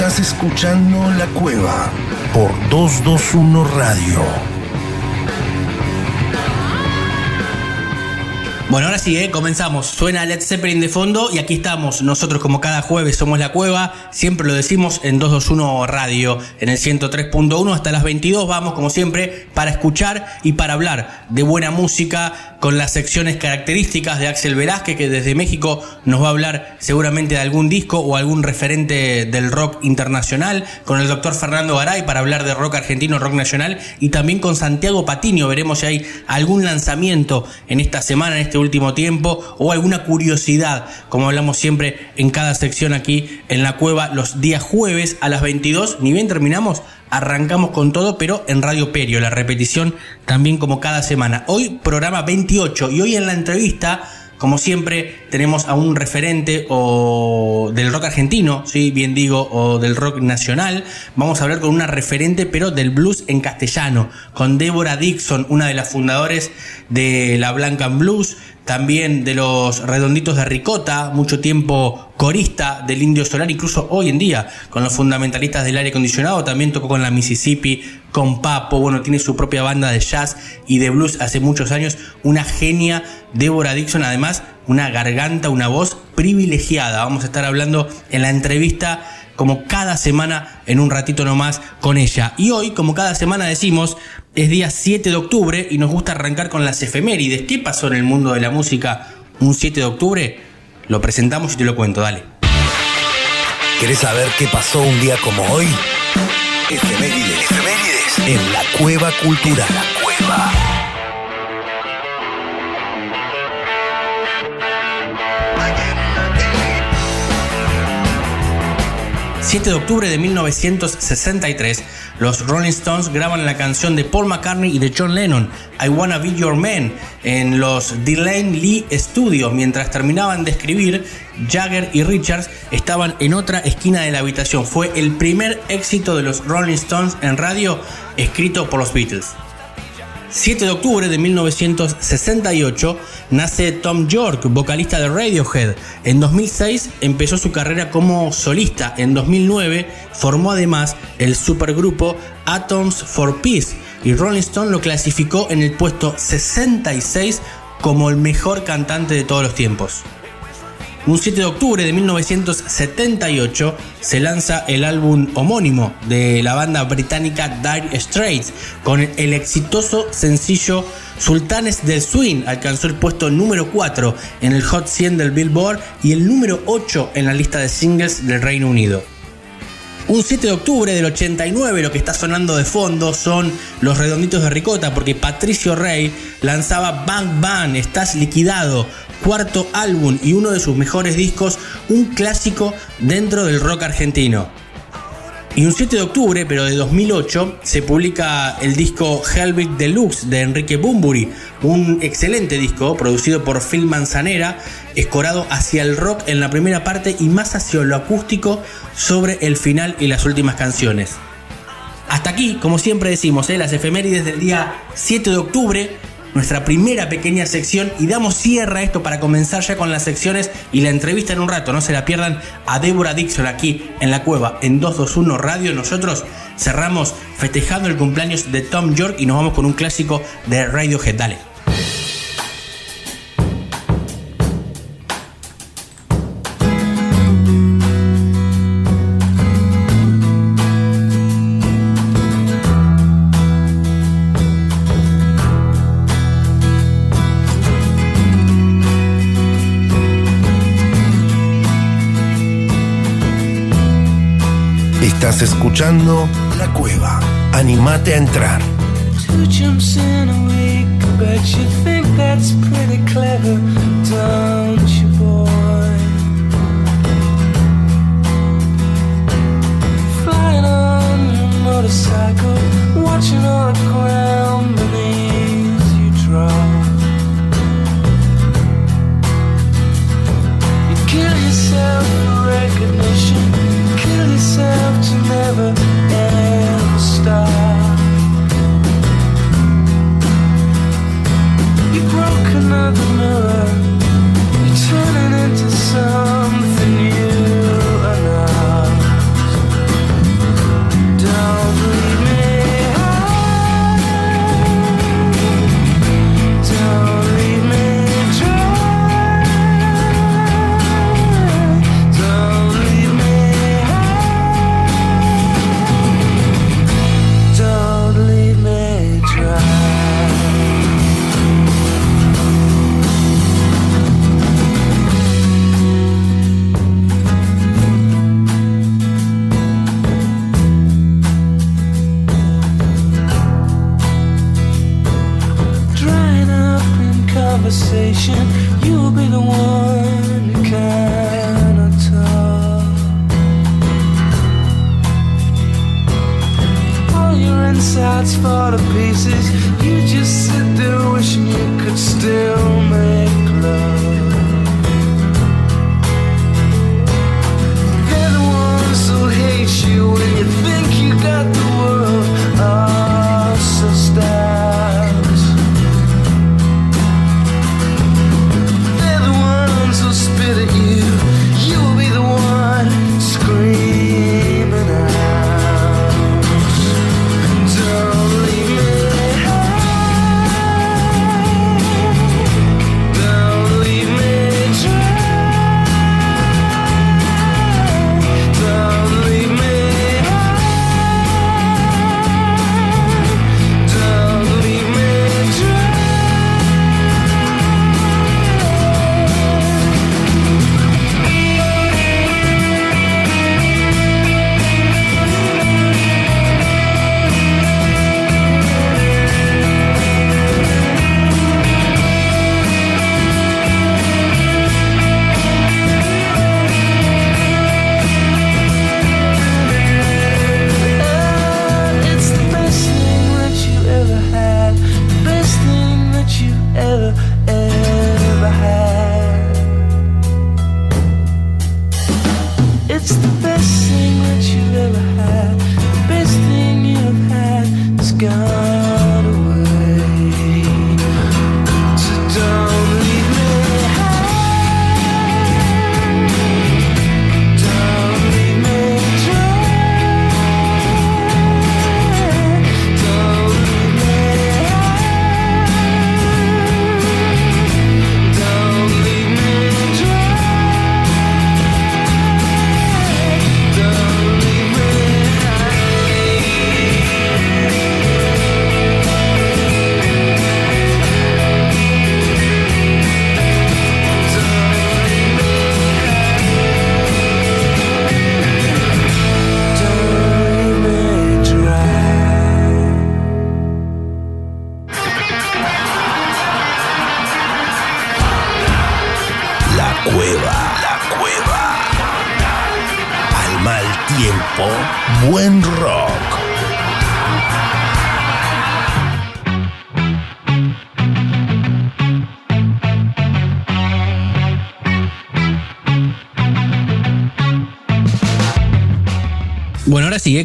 Estás escuchando La Cueva por 221 Radio. Bueno, ahora sí, ¿eh? comenzamos. Suena Led Zeppelin de fondo y aquí estamos. Nosotros, como cada jueves, somos La Cueva. Siempre lo decimos en 221 Radio, en el 103.1. Hasta las 22 vamos, como siempre, para escuchar y para hablar de buena música con las secciones características de Axel Velázquez, que desde México nos va a hablar seguramente de algún disco o algún referente del rock internacional. Con el doctor Fernando Garay para hablar de rock argentino, rock nacional. Y también con Santiago Patiño. Veremos si hay algún lanzamiento en esta semana, en este último tiempo o alguna curiosidad, como hablamos siempre en cada sección aquí en la cueva los días jueves a las 22, ni bien terminamos, arrancamos con todo, pero en Radio Perio, la repetición también como cada semana. Hoy programa 28 y hoy en la entrevista como siempre, tenemos a un referente o del rock argentino, ¿sí? bien digo, o del rock nacional. Vamos a hablar con una referente, pero del blues en castellano, con Débora Dixon, una de las fundadoras de la Blanca Blues, también de los Redonditos de Ricota, mucho tiempo corista del Indio Solar, incluso hoy en día con los fundamentalistas del aire acondicionado, también tocó con la Mississippi, con Papo, bueno, tiene su propia banda de jazz y de blues hace muchos años, una genia, Débora Dixon, además una garganta, una voz privilegiada. Vamos a estar hablando en la entrevista como cada semana en un ratito nomás con ella. Y hoy, como cada semana decimos, es día 7 de octubre y nos gusta arrancar con las efemérides. ¿Qué pasó en el mundo de la música un 7 de octubre? Lo presentamos y te lo cuento, dale. ¿Querés saber qué pasó un día como hoy? Efemérides, efemérides en la Cueva Cultural. La Cueva. 7 de octubre de 1963, los Rolling Stones graban la canción de Paul McCartney y de John Lennon, I Wanna Be Your Man, en los Delane Lee Studios. Mientras terminaban de escribir, Jagger y Richards estaban en otra esquina de la habitación. Fue el primer éxito de los Rolling Stones en radio escrito por los Beatles. 7 de octubre de 1968 nace Tom York, vocalista de Radiohead. En 2006 empezó su carrera como solista. En 2009 formó además el supergrupo Atoms for Peace y Rolling Stone lo clasificó en el puesto 66 como el mejor cantante de todos los tiempos. Un 7 de octubre de 1978 se lanza el álbum homónimo de la banda británica Dire Straits con el exitoso sencillo Sultanes del Swing alcanzó el puesto número 4 en el Hot 100 del Billboard y el número 8 en la lista de singles del Reino Unido. Un 7 de octubre del 89 lo que está sonando de fondo son los redonditos de ricota porque Patricio Rey lanzaba Bang Bang, Estás liquidado, cuarto álbum y uno de sus mejores discos, un clásico dentro del rock argentino. Y un 7 de octubre, pero de 2008, se publica el disco Hellbeat Deluxe de Enrique Bumburi, un excelente disco producido por Phil Manzanera, escorado hacia el rock en la primera parte y más hacia lo acústico sobre el final y las últimas canciones. Hasta aquí, como siempre decimos, ¿eh? las efemérides del día 7 de octubre, nuestra primera pequeña sección y damos cierre a esto para comenzar ya con las secciones y la entrevista en un rato. No se la pierdan a Débora Dixon aquí en la cueva en 221 Radio. Nosotros cerramos festejando el cumpleaños de Tom York y nos vamos con un clásico de Radiohead. Dale. Estás escuchando La Cueva. Animate a entrar. Kill yourself recognition, another mirror. You're turning into something new. Conversation. You'll be the one who cannot talk. All your insides fall to pieces. You just sit there wishing you could still make love. They're the ones who hate you when you think you got the world. Oh, so stabbed. Who spit at you. You'll be the one screaming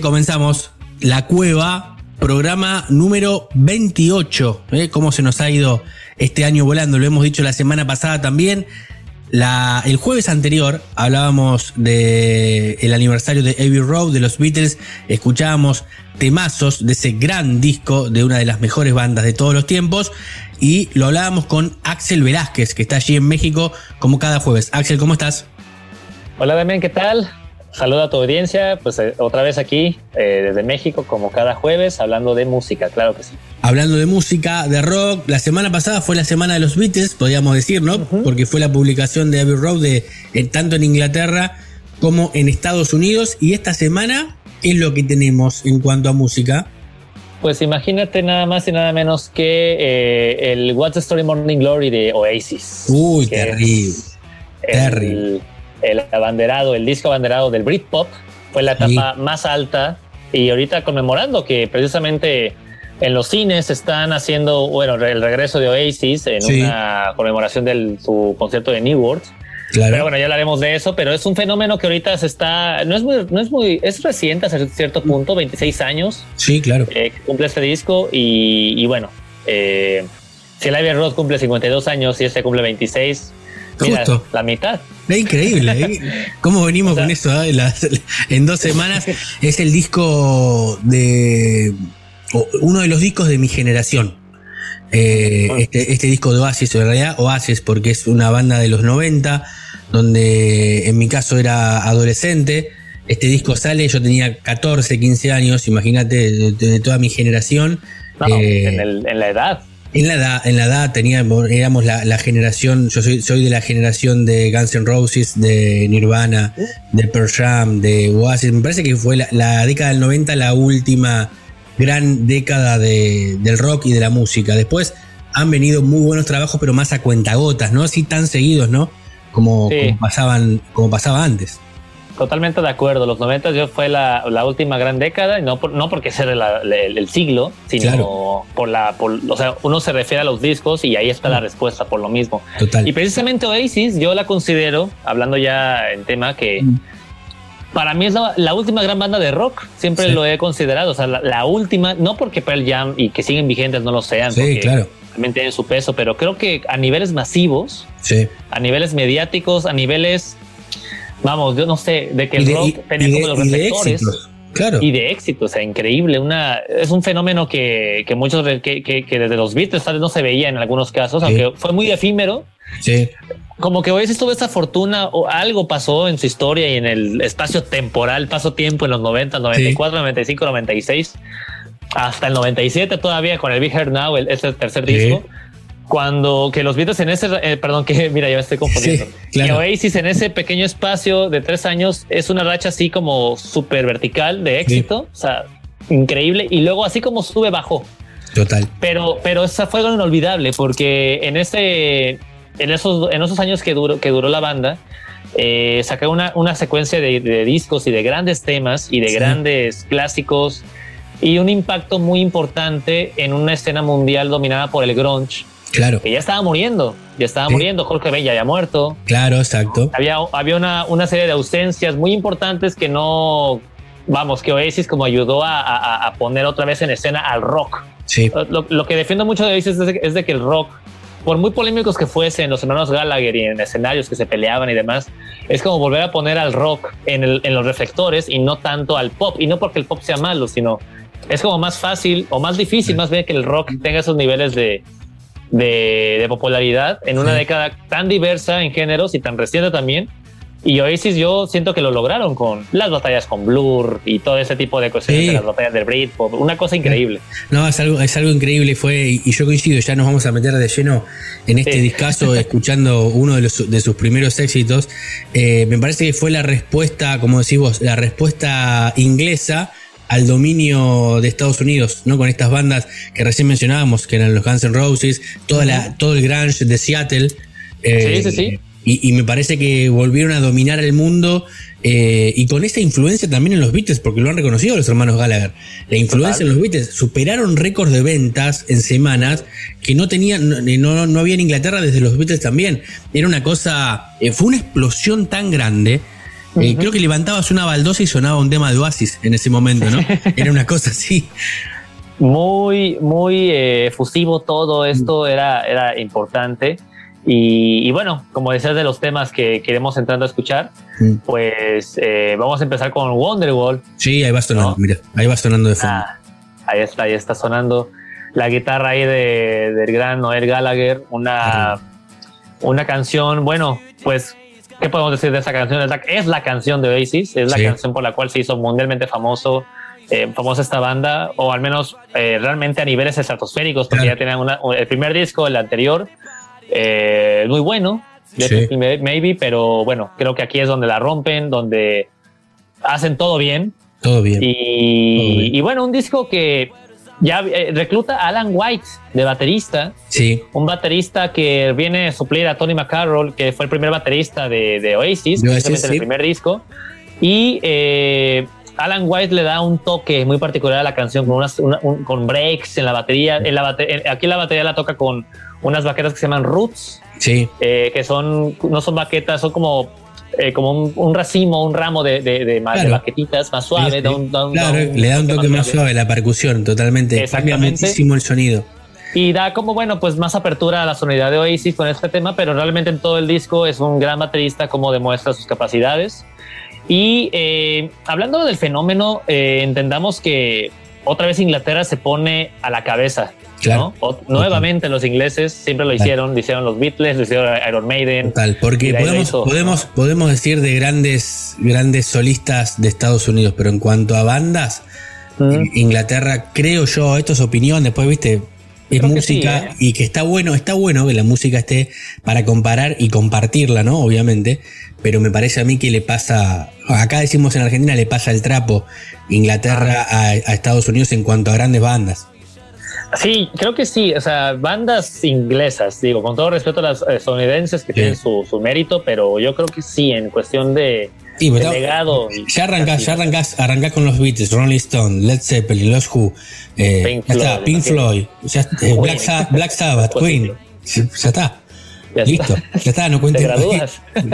Comenzamos. La Cueva, programa número 28. ¿eh? ¿Cómo se nos ha ido este año volando? Lo hemos dicho la semana pasada también. El jueves anterior hablábamos del el aniversario de Abbey Road de los Beatles. Escuchábamos temazos de ese gran disco de una de las mejores bandas de todos los tiempos. Y lo hablábamos con Axel Velázquez, que está allí en México como cada jueves. Axel, ¿cómo estás? Hola Damián, ¿qué tal? Saludo a tu audiencia, pues eh, otra vez aquí eh, desde México como cada jueves hablando de música, claro que sí. Hablando de música, de rock, la semana pasada fue la semana de los Beatles, podríamos decir, ¿no? Porque fue la publicación de Abbey Road de, en- tanto en Inglaterra como en Estados Unidos. Y esta semana es lo que tenemos en cuanto a música. Pues imagínate nada más y nada menos que eh, el What's the Story Morning Glory de Oasis. Uy, terrible. terrible. El, abanderado, el disco abanderado del Britpop, fue la etapa más alta y ahorita conmemorando que precisamente en los cines están haciendo, bueno, el regreso de Oasis en Sí. una conmemoración de su concierto de New World. Claro. Pero bueno, ya hablaremos de eso, pero es un fenómeno que ahorita se está, no es muy, no es muy, es reciente hasta cierto punto, 26 años sí, claro. eh, cumple este disco y, y bueno, eh, si el Abbey Road cumple 52 años y este cumple 26, mira, Justo. la mitad. Es increíble, ¿eh? ¿Cómo venimos O sea- con eso? eh? Las- en dos semanas es el disco de. uno de los discos de mi generación. Eh, Ah. este, este disco de Oasis, en realidad Oasis, porque es una banda de los 90, donde en mi caso era adolescente. Este disco sale, yo tenía 14, 15 años, imagínate, de, de toda mi generación. No, Eh, en, el- en la edad. En la edad, en la edad teníamos, éramos la, la generación, yo soy, soy de la generación de Guns N' Roses, de Nirvana, de Pearl Jam, de Oasis. Me parece que fue la, la década del 90 la última gran década de- del rock y de la música. Después han venido muy buenos trabajos, pero más a cuentagotas, ¿no? Así tan seguidos, ¿no? Como, Sí. como pasaban, como pasaba antes. Totalmente de acuerdo. Los 90 yo fue la, la última gran década, y no, por, no porque sea la- la- el, siglo, sino Claro. por la. Por, o sea, uno se refiere a los discos y ahí está la respuesta por lo mismo. Total. Y precisamente Oasis, yo la considero, hablando ya en tema, que Mm. para mí es la, última gran banda de rock. Siempre Sí. lo he considerado. O sea, la, la última, no porque Pearl Jam y que siguen vigentes no lo sean, Sí, porque claro. también tienen su peso, pero creo que a niveles masivos, Sí. a niveles mediáticos, a niveles, vamos, yo no sé, de que el rock y- tenía y de- como los y de reflectores. Claro. Y de éxito, o sea, increíble. Una, es un fenómeno que, que muchos, que, que, que desde los Beatles tal vez no se veía en algunos casos, Sí. aunque fue muy efímero. Sí. Como que Oasis tuvo esa fortuna o algo pasó en su historia y en el espacio temporal, pasó tiempo en los 90, 94, 95, 96, hasta el 97 todavía con el Big Heart Now, el, ese tercer Sí. disco. Cuando que los Beatles en ese, eh, perdón, que mira, ya me estoy confundiendo. Sí, claro. Que Oasis en ese pequeño espacio de tres años es una racha así como súper vertical de éxito, o sea, increíble. Y luego así como sube, bajó. Total. Pero, pero esa fue algo inolvidable porque en ese, en esos, en esos años que duró, que duró la banda, eh, sacaron una, una secuencia de, de discos y de grandes temas y de Sí. grandes clásicos y un impacto muy importante en una escena mundial dominada por el grunge, Claro. que ya estaba muriendo, ya estaba Sí. muriendo, Jorge Ben ya había muerto, Claro, exacto. había, había una, una serie de ausencias muy importantes que no, vamos, que Oasis como ayudó a, a- a poner otra vez en escena al rock. Sí. Lo, lo que defiendo mucho de Oasis es de, es de que el rock, por muy polémicos que fuesen los hermanos Gallagher y en escenarios que se peleaban y demás, es como volver a poner al rock en, el- en los reflectores y no tanto al pop. Y no porque el pop sea malo, sino es como más fácil o más difícil más bien que el rock tenga esos niveles de, de, de popularidad en una Sí. década tan diversa en géneros y tan reciente también. Y Oasis yo siento que lo lograron con las batallas con Blur y todo ese tipo de cosas, Sí. las batallas del Britpop, una cosa increíble. No, es algo, es algo increíble fue, y yo coincido, ya nos vamos a meter de lleno en este Sí. discazo escuchando uno de, los, de sus primeros éxitos. Eh, me parece que fue la respuesta, como decís vos, la respuesta inglesa al dominio de Estados Unidos, ¿no? Con estas bandas que recién mencionábamos, que eran los Guns N' Roses, toda la, todo el grunge de Seattle. Eh, Sí, sí, sí. Y, y me parece que volvieron a dominar el mundo eh, y con esa influencia también en los Beatles, porque lo han reconocido los hermanos Gallagher. La influencia en los Beatles superaron récords de ventas en semanas que no tenían, no, no, no había en Inglaterra desde los Beatles también. Era una cosa, eh, fue una explosión tan grande. Eh, Creo que levantabas una baldosa y sonaba un tema de Oasis en ese momento, ¿no? Era una cosa así. muy, muy eh, efusivo todo esto, era, era importante. Y, y bueno, como decías de los temas que queremos entrando a escuchar, Mm. pues eh, vamos a empezar con Wonderwall. Sí, ahí va sonando, ¿No? mira, ahí va sonando de fondo. Ah, ahí está, ahí está sonando la guitarra ahí de, del gran Noel Gallagher, una, una canción, bueno, pues, ¿qué podemos decir de esa canción? Es la, es la canción de Oasis, es la Sí. canción por la cual se hizo mundialmente famoso, eh, famosa esta banda, o al menos eh, realmente a niveles estratosféricos, porque Claro. ya tenían una- el primer disco, el anterior, eh, muy bueno, Sí. Maybe, pero bueno, creo que aquí es donde la rompen, donde hacen todo bien. Todo bien. Todo Y, bien. y bueno, un disco que ya eh, recluta a Alan White de baterista, Sí, un baterista que viene a suplir a Tony McCarroll, que fue el primer baterista de, de Oasis, Oasis, precisamente en sí. el primer disco. Y eh, Alan White le da un toque muy particular a la canción, con, unas, una- un- con breaks en la batería. En la bate- en- aquí la batería la toca con unas baquetas que se llaman roots, sí, eh, que son no son baquetas, son como, eh, como un, un racimo, un ramo de, de, de ma- de Claro. baquetitas más suave. Sí, sí. da un- da un- Claro, da le da un toque más suave. suave la percusión, totalmente. Cambia muchísimo el sonido. Y da como, bueno, pues más apertura a la sonoridad de Oasis con este tema, pero realmente en todo el disco es un gran baterista como demuestra sus capacidades. Y eh, hablando del fenómeno, eh, entendamos que otra vez Inglaterra se pone a la cabeza. Claro. ¿no? O- nuevamente los ingleses siempre lo hicieron, lo hicieron los Beatles, lo hicieron Iron Maiden. Total, porque podemos, podemos, podemos decir de grandes, grandes solistas de Estados Unidos, pero en cuanto a bandas. Inglaterra, creo yo, esto es opinión, después viste, es Creo que música sí, ¿eh? y que está bueno, está bueno que la música esté para comparar y compartirla, ¿no? Obviamente, pero me parece a mí que le pasa, acá decimos en Argentina le pasa el trapo Inglaterra Ah. a, a Estados Unidos en cuanto a grandes bandas. Sí, creo que sí. O sea, bandas inglesas, digo, con todo respeto a las eh, estadounidenses que Sí. tienen su, su mérito, pero yo creo que sí, en cuestión de, Sí, pero- legado. y- Ya arrancás, ya arrancás, arrancás con los Beatles, Rolling Stone, Led Zeppelin, Los Who, eh, Pink ya está, Floyd, Pink imagino. Floyd, ya, eh, Black, Sa- Black Sabbath. Queen, ya está. Ya está. Listo, ya está, no cuentes.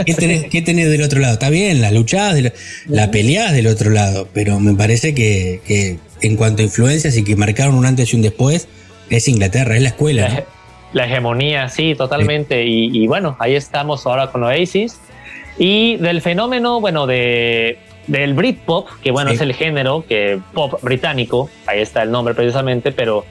¿Qué tenés, qué tenés del otro lado? Está bien, la luchás, lo- la peleás del otro lado, pero me parece que, que en cuanto a influencias y que marcaron un antes y un después, es Inglaterra, es la escuela. La, ¿no? la hegemonía, sí, totalmente. Y, y bueno, ahí estamos ahora con Oasis. Y del fenómeno, bueno, de, del Britpop, que bueno, Sí. es el género que pop británico, ahí está el nombre precisamente, pero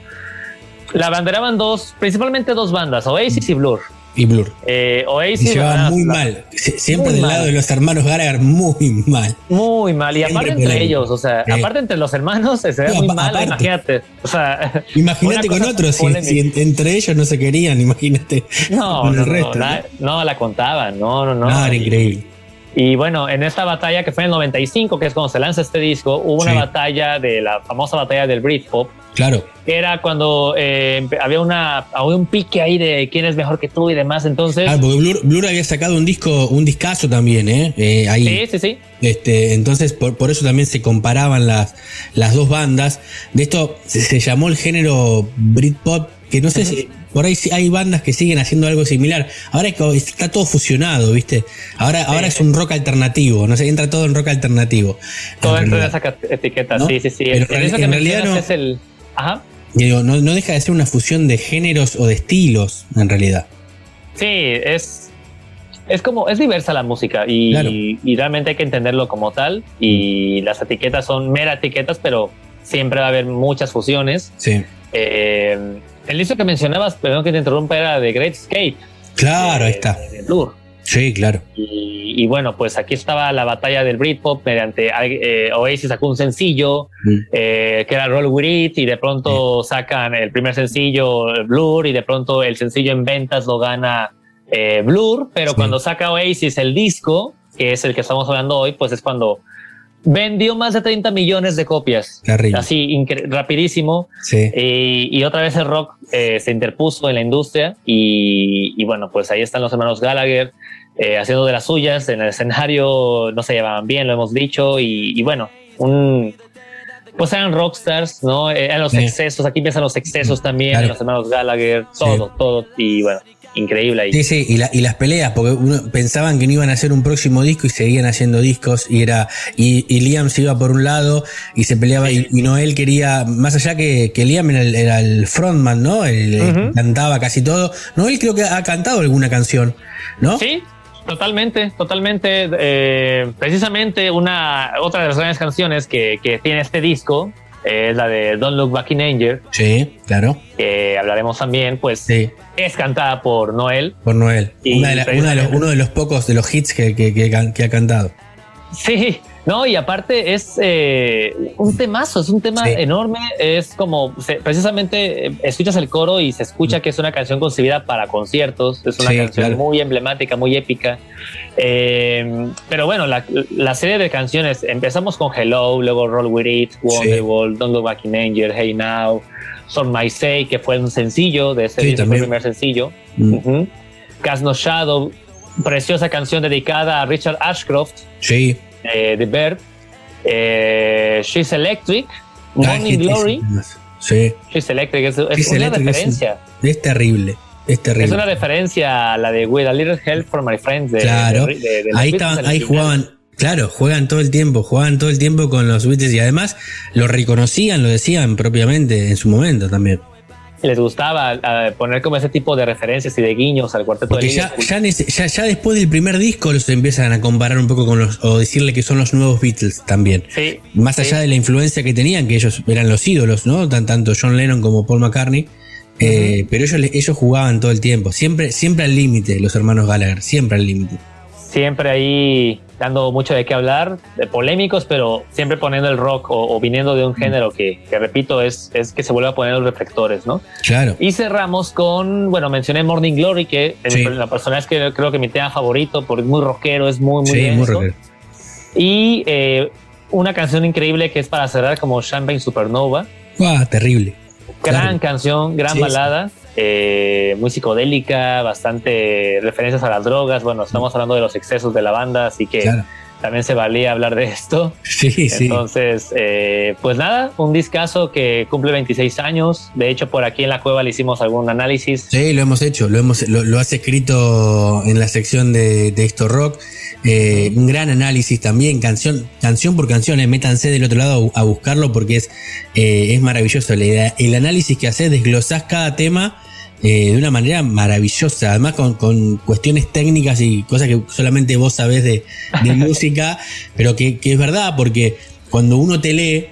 la banderaban dos, principalmente dos bandas, Oasis y Blur. Y Blur. Eh, Y Oasis se llevaban la- muy mal, Sie- siempre Muy del mal. lado de los hermanos Gallagher, muy mal. Muy mal. Y Siempre aparte entre ellos, o sea, aparte entre los hermanos se ve No, muy mal, aparte. imagínate. O sea, Imagínate con otros, si, entre ellos no se querían, imagínate. No, no, el no, resto, la, no, la contaban, no, no, no. No, era increíble. Y bueno, en esta batalla que fue en el 95, que es cuando se lanza este disco, hubo una batalla de la famosa batalla del Britpop, Claro, que era cuando eh, había, una, había un pique ahí de quién es mejor que tú y demás. Entonces, Ah, porque Blur, Blur había sacado un disco, un discazo también, ¿eh? Eh, ahí. sí, sí, sí. Este, entonces, por, por eso también se comparaban las, las dos bandas. De esto se, se llamó el género Britpop, que no sé si por ahí sí hay bandas que siguen haciendo algo similar. Ahora está todo fusionado, ¿viste? Ahora, ahora es un rock alternativo, no sé, entra todo en rock alternativo. Todo En dentro de esa etiqueta, ¿No? sí, sí, sí. Pero en eso que en realidad no- es el. Ajá. Digo, no, no deja de ser una fusión de géneros o de estilos, en realidad. Sí, es. Es como, es diversa la música y, Claro. y realmente hay que entenderlo como tal. Y las etiquetas son mera etiquetas, pero siempre va a haber muchas fusiones. Sí. Eh, el disco que mencionabas, perdón que te interrumpa, era The Great Escape. Claro, ahí de- está. de Blur. Sí, claro. Y, y bueno, pues aquí estaba la batalla del Britpop mediante eh, Oasis sacó un sencillo Mm. eh, que era Roll With It y de pronto sacan el primer sencillo eh, Blur y de pronto el sencillo en ventas lo gana eh, Blur, pero Sí. cuando saca Oasis el disco, que es el que estamos hablando hoy, pues es cuando vendió más de 30 millones de copias. Así, rapidísimo. Sí. Y, y otra vez el rock eh, se interpuso en la industria y, y bueno, pues ahí están los hermanos Gallagher eh, haciendo de las suyas en el escenario, no se llevaban bien, lo hemos dicho, y, y bueno, un... Pues eran rockstars, ¿no? Eran los Sí. excesos, aquí empiezan los excesos también, Claro. los hermanos Gallagher, todo, todo, y bueno, increíble ahí. Sí, sí, y, la- y las peleas, porque uno, pensaban que no iban a hacer un próximo disco y seguían haciendo discos, y era, y, y Liam se iba por un lado y se peleaba, y, y Noel quería, más allá que, que Liam era el, era el frontman, ¿no? Ujú. cantaba casi todo. Noel creo que ha cantado alguna canción, ¿no? Sí, totalmente, totalmente. eh, precisamente una otra de las grandes canciones que, que tiene este disco es la de Don't Look Back in Anger, Sí, claro. que hablaremos también, pues Sí, es cantada por Noel. por Noel. Y Una de la- una de los- uno de los pocos de los hits que, que- que can- que ha cantado. Sí, no, y aparte es eh, un temazo, es un tema Sí. enorme, es como se- precisamente eh, escuchas el coro y se escucha que es una canción concebida para conciertos, es una Sí, canción claro. muy emblemática, muy épica. Eh, pero bueno, la, la serie de canciones, empezamos con Hello, luego Roll With It, Wonderwall, Don't Look Back in Anger, Hey Now, Son My Say, que fue un sencillo de ese Sí, fue el primer sencillo. Mm. Cast No Shadow, preciosa canción dedicada a Richard Ashcroft, Sí. Eh, The Bird, eh, She's Electric, Ah, Morning Glory, Sí. She's Electric, es, es She's una Electric referencia. Es terrible. Es terrible. Es una referencia a la de With a Little Help for My Friends. De, Claro. de- de- de ahí estaban, ahí jugaban, claro, juegan todo el tiempo, jugaban todo el tiempo con los Beatles y además lo reconocían, lo decían propiamente en su momento también. Les gustaba eh, poner como ese tipo de referencias y de guiños al cuarteto Porque de ya, ya, ya, ya después del primer disco los empiezan a comparar un poco con los, o decirle que son los nuevos Beatles también. Sí, Más sí. allá de la influencia que tenían, que ellos eran los ídolos, ¿no? Tan, tanto John Lennon como Paul McCartney. Eh, pero ellos, ellos jugaban todo el tiempo, siempre, siempre al límite, los hermanos Gallagher, siempre al límite. siempre ahí dando mucho de qué hablar, de polémicos, pero siempre poniendo el rock o, o viniendo de un género que, que repito, es, es que se vuelve a poner los reflectores, ¿no? Claro. Y cerramos con, bueno, mencioné Morning Glory, que Sí. la persona es que creo que mi tema favorito, porque es muy rockero, es muy, muy sí, muy rockero. Y eh, una canción increíble que es para cerrar como Champagne Supernova. Ah, terrible. Gran Claro. canción, gran Sí, balada, eh, muy psicodélica, bastante referencias a las drogas. Bueno, estamos hablando de los excesos de la banda, así que Claro. También se valía hablar de esto. Sí, sí. Entonces, eh, pues nada, un discazo que cumple 26 años. De hecho, por aquí en la cueva le hicimos algún análisis. Sí, lo hemos hecho, lo, hemos, lo, lo has escrito en la sección de, de esto rock. Eh, un gran análisis también, canción, canción por canción. eh, métanse del otro lado a, buscarlo porque es, eh, es maravilloso. La idea, el análisis que haces, desglosás cada tema eh, de una manera maravillosa. Además, con, con cuestiones técnicas y cosas que solamente vos sabés de, de música, pero que, que es verdad porque cuando uno te lee,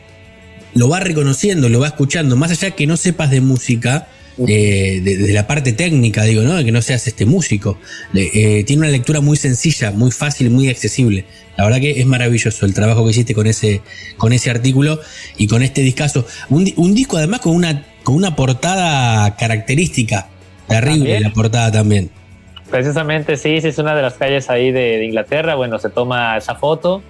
lo va reconociendo, lo va escuchando, más allá que no sepas de música, eh, de, de la parte técnica, digo, ¿no? De que no seas este músico. Eh, tiene una lectura muy sencilla, muy fácil, muy accesible. La verdad que es maravilloso el trabajo que hiciste con ese, con ese artículo y con este discazo. Un, un disco además con una, con una portada característica. Terrible También. la portada también. Precisamente, sí, sí, es una de las calles ahí de, de Inglaterra. Bueno, se toma esa foto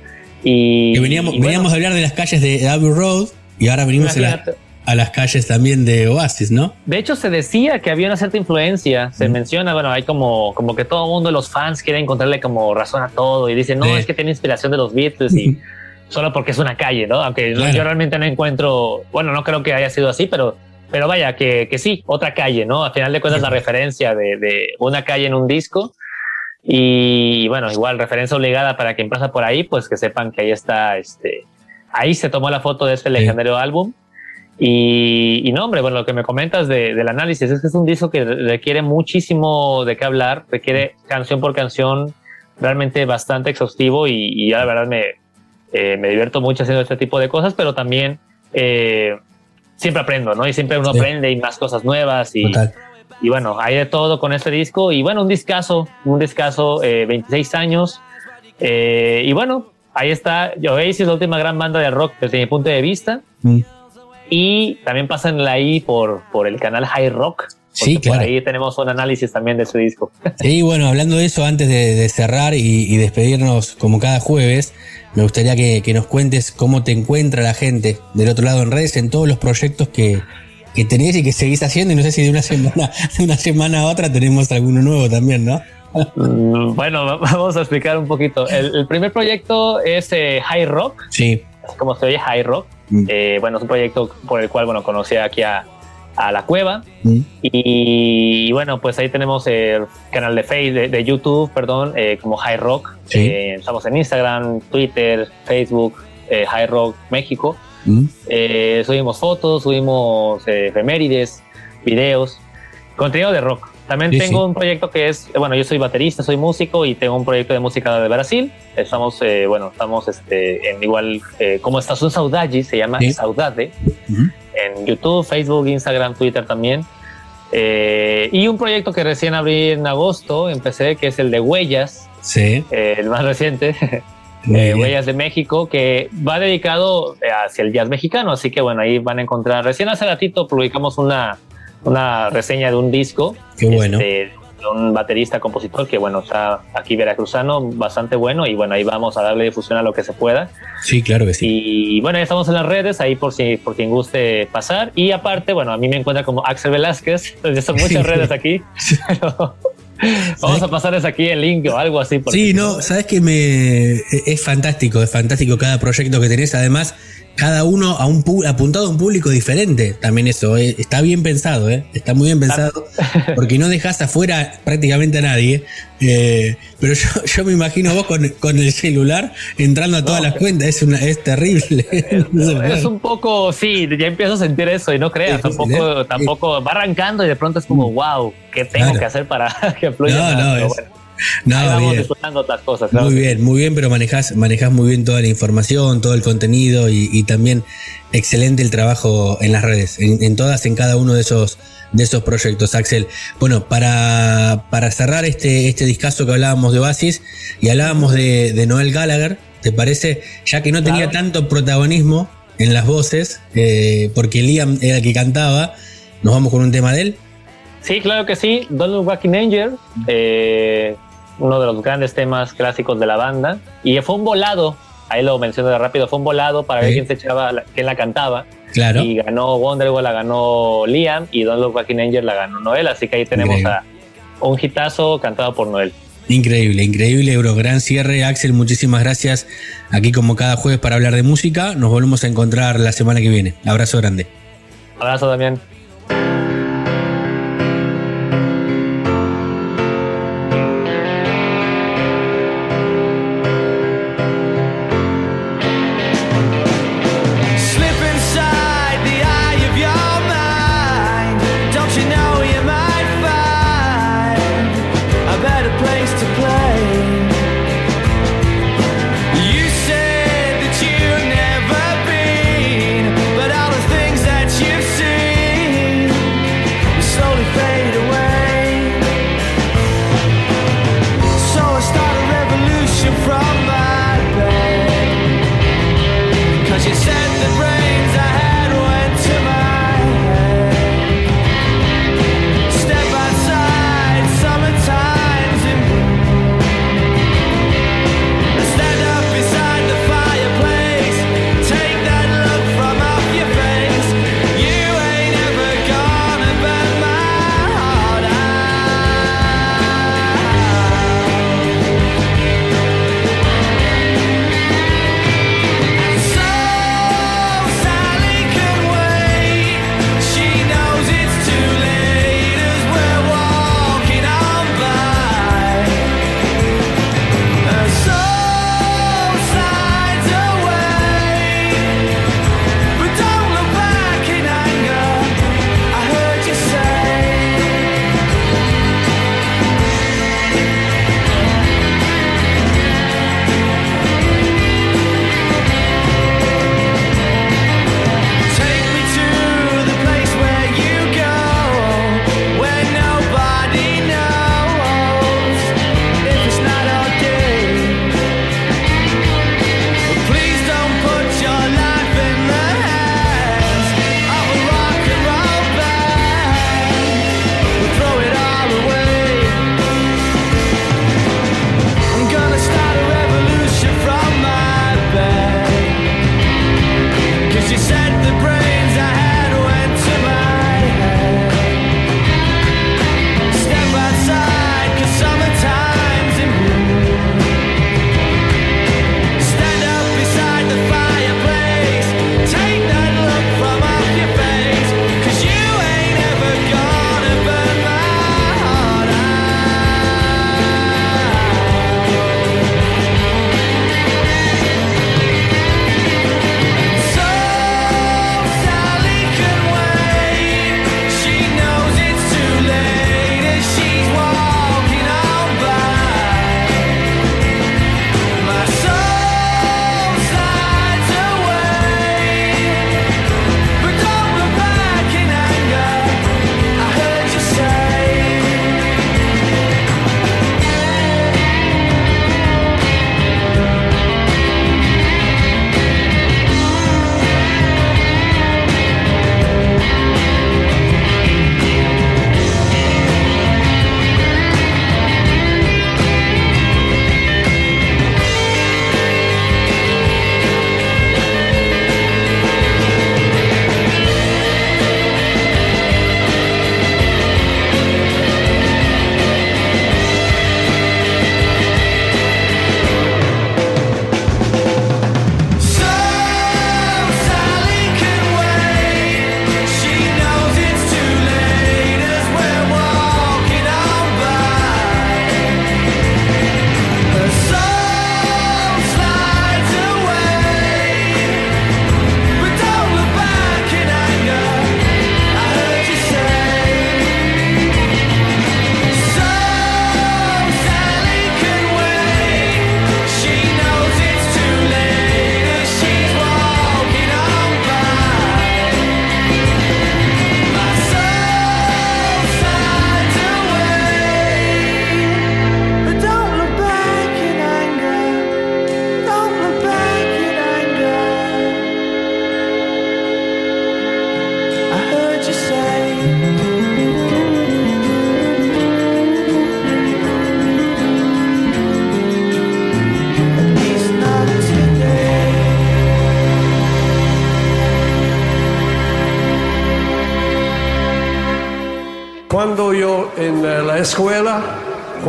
y. Que veníamos, y bueno, veníamos a hablar de las calles de Abbey Road y ahora venimos a, la- a las calles también de Oasis, ¿no? De hecho, se decía que había una cierta influencia. Se Mm. menciona, bueno, hay como, como que todo el mundo, los fans, quieren encontrarle como razón a todo y dicen, no, Sí. es que tiene inspiración de los Beatles y solo porque es una calle, ¿no? Aunque Claro. yo realmente no encuentro, bueno, no creo que haya sido así, pero, pero vaya, que, que sí, otra calle, ¿no? Al final de cuentas, la referencia de, de una calle en un disco. Y bueno, igual referencia obligada para quien pasa por ahí, pues que sepan que ahí está, este, ahí se tomó la foto de este Sí. legendario álbum. Y, y no, hombre, bueno, lo que me comentas de- del análisis es que es un disco que requiere muchísimo de qué hablar, requiere canción por canción, realmente bastante exhaustivo y, y ya la verdad me, eh, me divierto mucho haciendo este tipo de cosas, pero también eh, siempre aprendo, ¿no? Y siempre uno Sí. aprende y más cosas nuevas y, y bueno, hay de todo con este disco. Y bueno, un discazo, un discazo, eh, 26 años. Eh, y bueno, ahí está Oasis, la última gran banda de rock desde mi punto de vista. Mm. Y también pásenla ahí por, por el canal High Rock. Sí, porque por claro. ahí tenemos un análisis también de ese disco. Sí, bueno, hablando de eso, antes de, de cerrar y, y despedirnos como cada jueves, me gustaría que, que nos cuentes cómo te encuentra la gente del otro lado en redes, en todos los proyectos que, que tenés y que seguís haciendo. Y no sé si de una semana, de una semana a otra tenemos alguno nuevo también, ¿no? Mm, bueno, vamos a explicar un poquito. El, el primer proyecto es eh, High Rock, Sí. así como se oye High Rock. Mm. Eh, bueno, es un proyecto por el cual, bueno, conocí aquí a, a La Cueva. Mm. Y, bueno, pues ahí tenemos el canal de Facebook, de, de YouTube, perdón, eh, como High Rock. Sí. Eh, estamos en Instagram, Twitter, Facebook, eh, High Rock México. Mm. Eh, subimos fotos, subimos eh, efemérides, videos, contenido de rock. También Sí, tengo sí. un proyecto que es, bueno, yo soy baterista, soy músico y tengo un proyecto de música de Brasil. Estamos, eh, bueno, estamos este, en igual, como Estación Saudade, se llama Sí. Saudade. En YouTube, Facebook, Instagram, Twitter también. Eh, y un proyecto que recién abrí en agosto, empecé, que es el de Huellas, Sí. eh, el más reciente, eh. Huellas de México, que va dedicado eh, hacia el jazz mexicano. Así que bueno, ahí van a encontrar. Recién hace ratito publicamos una, una reseña de un disco. Qué bueno. este, un baterista compositor que bueno está aquí veracruzano bastante bueno y bueno ahí vamos a darle difusión a lo que se pueda. Sí, claro que sí. y bueno ya estamos en las redes ahí por si por quien guste pasar. Y aparte bueno a mí me encuentra como Axel Velázquez entonces son muchas redes aquí pero vamos a pasarles aquí el link o algo así Sí, no, sabes que me es fantástico, es fantástico cada proyecto que tenés, además cada uno a un pu- apuntado a un público diferente, también eso, eh, está bien pensado, eh, está muy bien pensado, porque no dejas afuera prácticamente a nadie, eh, pero yo, yo me imagino vos con, con el celular entrando a todas No, las cuentas, es una es terrible. No. Es un poco, sí, ya empiezo a sentir eso y no creas, tampoco, tampoco va arrancando y de pronto es como, wow, ¿qué tengo Claro. que hacer para que fluya? No, no, es- bueno, No, bien. disfrutando otras cosas. claro Muy bien, muy bien, pero manejás, manejás muy bien toda la información, todo el contenido y, y también excelente el trabajo en las redes, en, en todas, en cada uno de esos, de esos proyectos, Axel. Bueno, para, para cerrar este, este discazo que hablábamos de Oasis y hablábamos de, de Noel Gallagher, ¿te parece? Ya que no tenía tanto protagonismo en las voces, eh, porque Liam era el que cantaba, nos vamos con un tema de él. Sí, claro que sí. Don't Look Back in Anger, eh, uno de los grandes temas clásicos de la banda. Y fue un volado ahí lo menciono de rápido, fue un volado para ver quién se echaba, la- quién la cantaba. Claro. Y ganó Wonderwall, la ganó Liam y Don't Look Back in Anger la ganó Noel. Así que ahí tenemos Increíble. a un hitazo cantado por Noel. Increíble, increíble, Euro. Gran cierre, Axel. Muchísimas gracias. Aquí como cada jueves para hablar de música. Nos volvemos a encontrar la semana que viene. Abrazo grande. Abrazo también.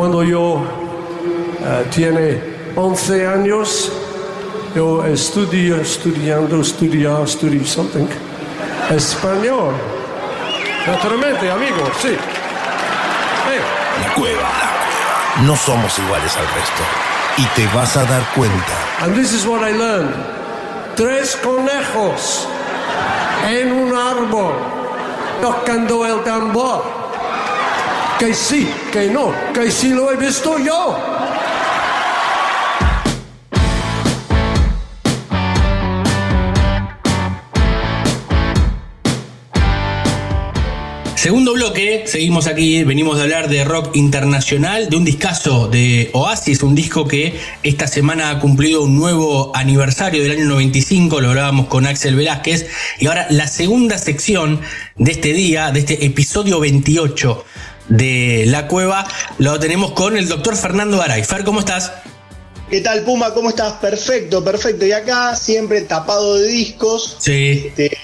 Cuando yo eh, tiene 11 años. Yo estudio, estudiando, estudiar, estudio something. Español. Naturalmente, amigo, sí. Hey. La cueva. No somos iguales al resto. Y te vas a dar cuenta. And this is what I learned. Tres conejos en un árbol tocando el tambor. Que sí, que no, que sí lo he visto yo. Segundo bloque, seguimos aquí, venimos de hablar de rock internacional, de un discazo de Oasis, un disco que esta semana ha cumplido un nuevo aniversario del año 95, lo hablábamos con Axel Velázquez, y ahora la segunda sección de este día, de este episodio 28 de La Cueva, lo tenemos con el doctor Fernando Garay. Fer, ¿cómo estás? ¿Qué tal, Puma? ¿Cómo estás? Perfecto, perfecto. Y acá siempre tapado de discos. Sí. Este,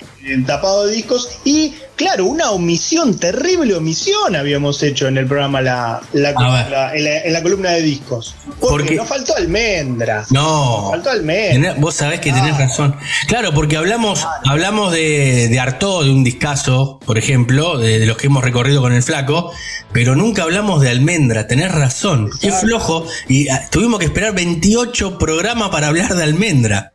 tapado de discos. Y claro, una omisión, terrible omisión habíamos hecho en el programa la, en, la, en la columna de discos. Porque Porque- nos faltó almendra. No. Nos faltó almendra. Vos sabés que tenés razón. Claro, porque hablamos, hablamos de, de Artaud, de un discazo, por ejemplo, de, de los que hemos recorrido con el flaco, pero nunca hablamos de almendra. Tenés razón. Qué flojo. Y ah, tuvimos que esperar 28 programas para hablar de almendra.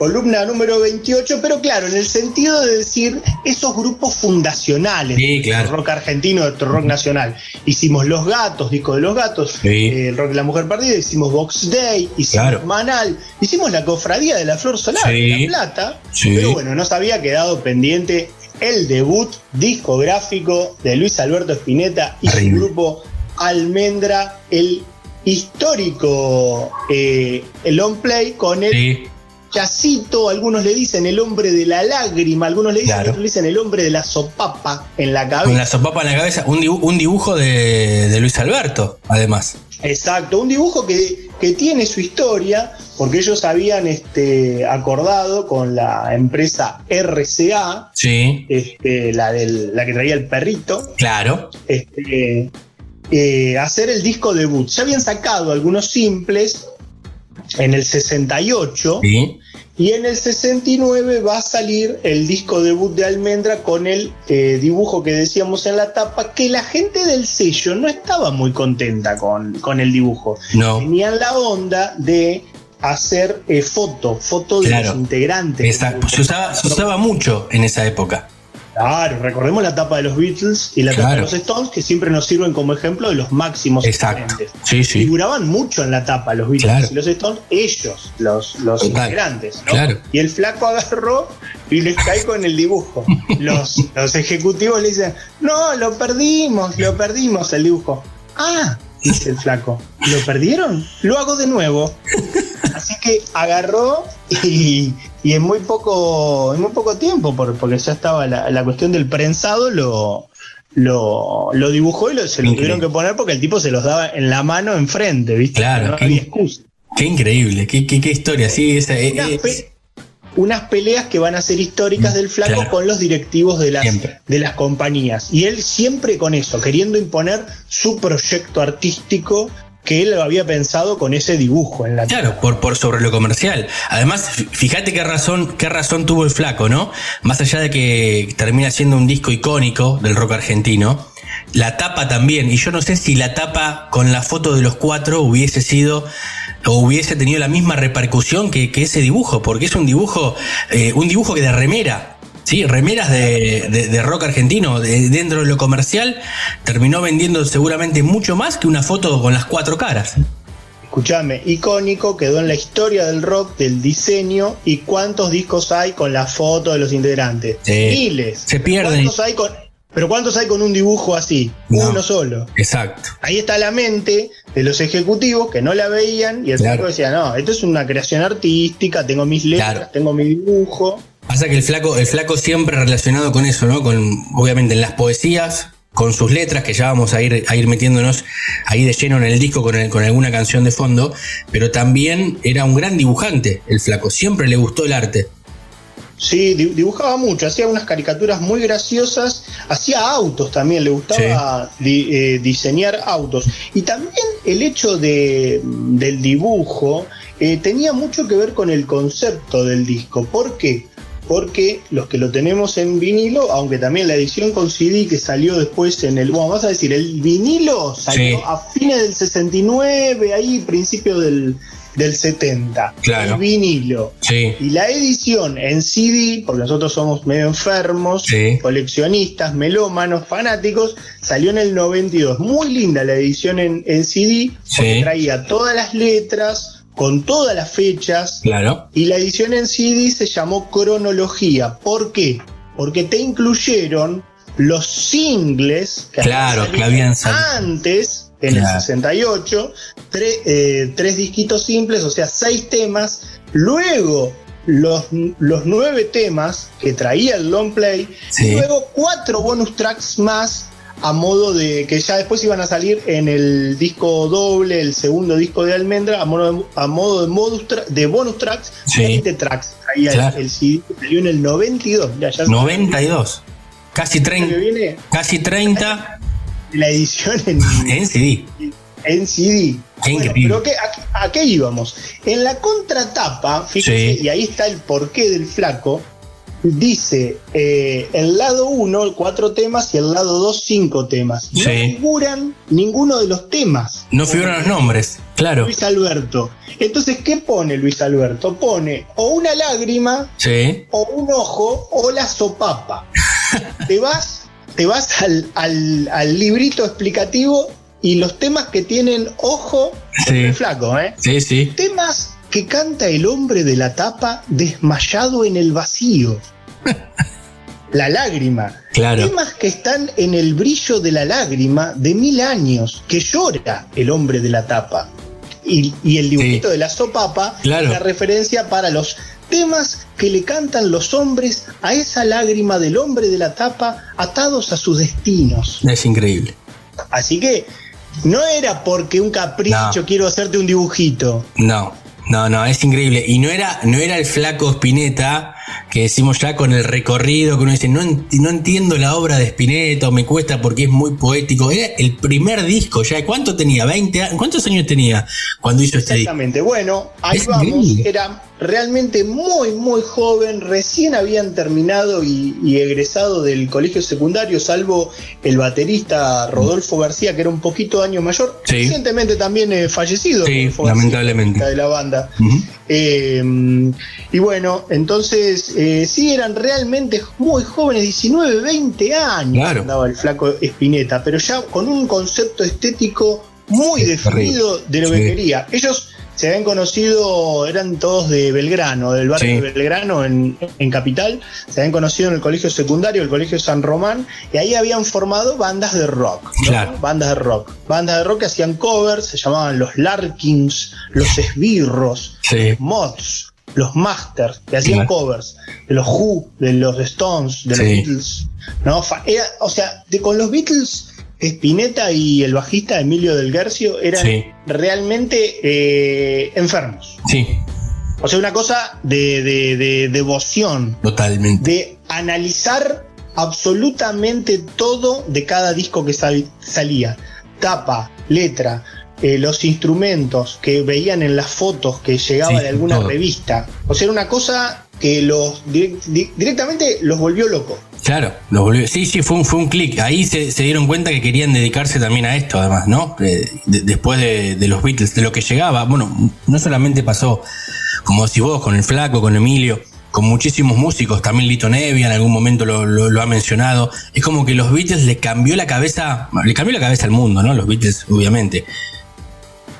Columna número 28, pero claro, en el sentido de decir esos grupos fundacionales Sí, claro. del rock argentino, del rock nacional. Hicimos Los Gatos, disco de Los Gatos, Sí. eh, el rock de la mujer perdida, hicimos Box Day, hicimos Claro. Manal, hicimos la cofradía de la Flor Solar Sí. de La Plata, pero bueno, nos había quedado pendiente el debut discográfico de Luis Alberto Spinetta y su grupo Almendra, el histórico eh, el long play con el. Chacito, algunos le dicen el hombre de la lágrima, algunos le dicen, Claro. otros le dicen el hombre de la sopapa en la Con cabeza. la sopapa en la cabeza. Un dibujo, un dibujo de, de Luis Alberto, además. Exacto, un dibujo que, que tiene su historia, porque ellos habían este, acordado con la empresa RCA, Sí. este, la, del, la que traía el perrito, Claro. este, eh, hacer el disco debut. Ya habían sacado algunos simples en el 68. Sí. Y en el 69 va a salir el disco debut de Almendra con el eh, dibujo que decíamos en la tapa, que la gente del sello no estaba muy contenta con, con el dibujo. No. Tenían la onda de hacer eh, foto, foto de Claro. los integrantes. Exacto. Se usaba, se usaba mucho en esa época. Claro, recordemos la tapa de los Beatles y la tapa de los Stones, que siempre nos sirven como ejemplo de los máximos Exacto. Sí, sí. Figuraban mucho en la tapa los Beatles Claro. y los Stones, ellos, los, los integrantes. ¿no? Claro. Y el flaco agarró y les cae con el dibujo. Los, los ejecutivos le dicen, no, lo perdimos, lo perdimos el dibujo. Ah, dice el flaco, ¿lo perdieron? Lo hago de nuevo. Así que agarró y, y en muy poco, en muy poco tiempo, por- porque ya estaba la, la cuestión del prensado, lo, lo, lo dibujó y lo, se lo Increíble. tuvieron que poner porque el tipo se los daba en la mano enfrente, ¿viste? Claro, No qué- había excusa. Qué increíble, qué, qué, qué historia, sí, esa, eh, unas peleas que van a ser históricas del flaco Claro. con los directivos de las, Siempre. de las compañías. Y él siempre con eso, queriendo imponer su proyecto artístico que él había pensado con ese dibujo en la Claro, por, por sobre lo comercial. Además, fíjate qué razón, qué razón tuvo el flaco, ¿no? Más allá de que termina siendo un disco icónico del rock argentino, la tapa también. Y yo no sé si la tapa con la foto de los cuatro hubiese sido hubiese tenido la misma repercusión que, que ese dibujo, porque es un dibujo, eh, un dibujo que de remera. Sí, remeras de, de- de rock argentino de- dentro de lo comercial terminó vendiendo seguramente mucho más que una foto con las cuatro caras. Escuchame, icónico, quedó en la historia del rock, del diseño. ¿Y cuántos discos hay con la foto de los integrantes? Sí. Miles. Se pierden. ¿Cuántos hay con, pero ¿cuántos hay con un dibujo así? No. Uno solo. Exacto. Ahí está la mente de los ejecutivos que no la veían y el Claro. flaco decía, no, esto es una creación artística, tengo mis letras, Claro. tengo mi dibujo. Pasa que el flaco, el flaco siempre relacionado con eso, ¿no? Con, obviamente en las poesías, con sus letras, que ya vamos a ir, a ir metiéndonos ahí de lleno en el disco con, el- con alguna canción de fondo, pero también era un gran dibujante, el flaco, siempre le gustó el arte. Sí, di- dibujaba mucho, hacía unas caricaturas muy graciosas, hacía autos también, le gustaba di- eh, diseñar autos. Y también el hecho de, del dibujo eh, tenía mucho que ver con el concepto del disco. ¿Por qué? Porque los que lo tenemos en vinilo, aunque también la edición con CD que salió después en el. Bueno, vamos a decir, el vinilo salió Sí. a fines del 69, ahí principio del, del 70. Claro. El vinilo. Sí. Y la edición en CD, porque nosotros somos medio enfermos, Sí. coleccionistas, melómanos, fanáticos, salió en el 92. Muy linda la edición en, en CD, porque Sí. traía todas las letras, con todas las fechas, Claro. y la edición en CD se llamó Cronología. ¿Por qué? Porque te incluyeron los singles que Claro, que habían salido. antes, en Claro. el 68, tre- eh, tres disquitos simples, o sea, seis temas. Luego, los, los nueve temas que traía el long play. Sí. Y luego, cuatro bonus tracks más a modo de que ya después iban a salir en el disco doble, el segundo disco de Almendra, a modo de, a modo de, modus de bonus tracks, Sí. 20 tracks. Traía el- Claro. el, CD, salió en el 92. Ya, ya 92. Casi que 30. viene Casi 30 la edición en, en CD. en CD. Bueno, pero ¿qué- a, a qué íbamos? En la contratapa, fíjense, Sí. y ahí está el porqué del flaco, dice eh, el lado 1, cuatro temas, y el lado 2, cinco temas. No Sí. figuran ninguno de los temas. No figuran los nombres. Claro. Luis Alberto. Entonces, ¿qué pone Luis Alberto? Pone o una lágrima, Sí. o un ojo, o la sopapa. te vas, te vas al, al- al librito explicativo y los temas que tienen ojo, Sí. flaco, ¿eh? Sí, sí. Temas que canta el hombre de la tapa desmayado en el vacío. La lágrima. Claro. Temas que están en el brillo de la lágrima de mil años, que llora el hombre de la tapa. Y, y el dibujito Sí. de la sopapa Claro. es la referencia para los temas que le cantan los hombres a esa lágrima del hombre de la tapa atados a sus destinos. Es increíble. Así que no era porque un capricho No. quiero hacerte un dibujito. No, no, no, es increíble. Y no era, no era el flaco Spinetta que decimos ya con el recorrido, que uno dice, no, no entiendo la obra de Spinetta, o me cuesta porque es muy poético. Era el primer disco, ya. ¿Cuánto tenía? ¿20 a- ¿Cuántos años tenía cuando hizo este disco? Exactamente. Bueno, ahí Es vamos. increíble. Era realmente muy, muy joven. Recién habían terminado y, y egresado del colegio secundario, salvo el baterista Rodolfo García, que era un poquito año mayor. Sí. Recientemente también eh, fallecido. Sí, Rodolfo García, lamentablemente. de la banda. Eh, y bueno, entonces eh, sí eran realmente muy jóvenes, 19, 20 años Claro. andaba el flaco Espineta, pero ya con un concepto estético muy definido de lo Sí. que quería. Ellos se habían conocido, eran todos de Belgrano, del barrio Sí. de Belgrano en, en Capital, se habían conocido en el colegio secundario, el colegio San Román, y ahí habían formado bandas de rock. ¿no? Claro. Bandas de rock. Bandas de rock que hacían covers, se llamaban los Larkins, los Esbirros, Sí. Mods, los Masters, que hacían Claro. covers de los Who, de los Stones, de los. Beatles. ¿no? Era- o sea, de, con los Beatles, Spinetta y el bajista Emilio del Guercio eran Sí. realmente eh, enfermos. Sí, O sea, una cosa de, de- de devoción, totalmente. de analizar absolutamente todo de cada disco que sal- salía. Tapa, letra, eh, los instrumentos que veían en las fotos que llegaba Sí, de alguna todo. revista. O sea, era una cosa que los direct- di- directamente los volvió locos. Claro, lo volvió. Sí, sí, fue un, fue un clic. Ahí se, dieron cuenta que querían dedicarse también a esto, además, ¿no? Eh, de- después de, los Beatles, de lo que llegaba. Bueno, no solamente pasó, como decís vos, con el Flaco, con Emilio, con muchísimos músicos, también Lito Nevia en algún momento lo, lo- ha mencionado. Es como que los Beatles le cambió la cabeza, le cambió la cabeza al mundo, ¿no? Los Beatles, obviamente.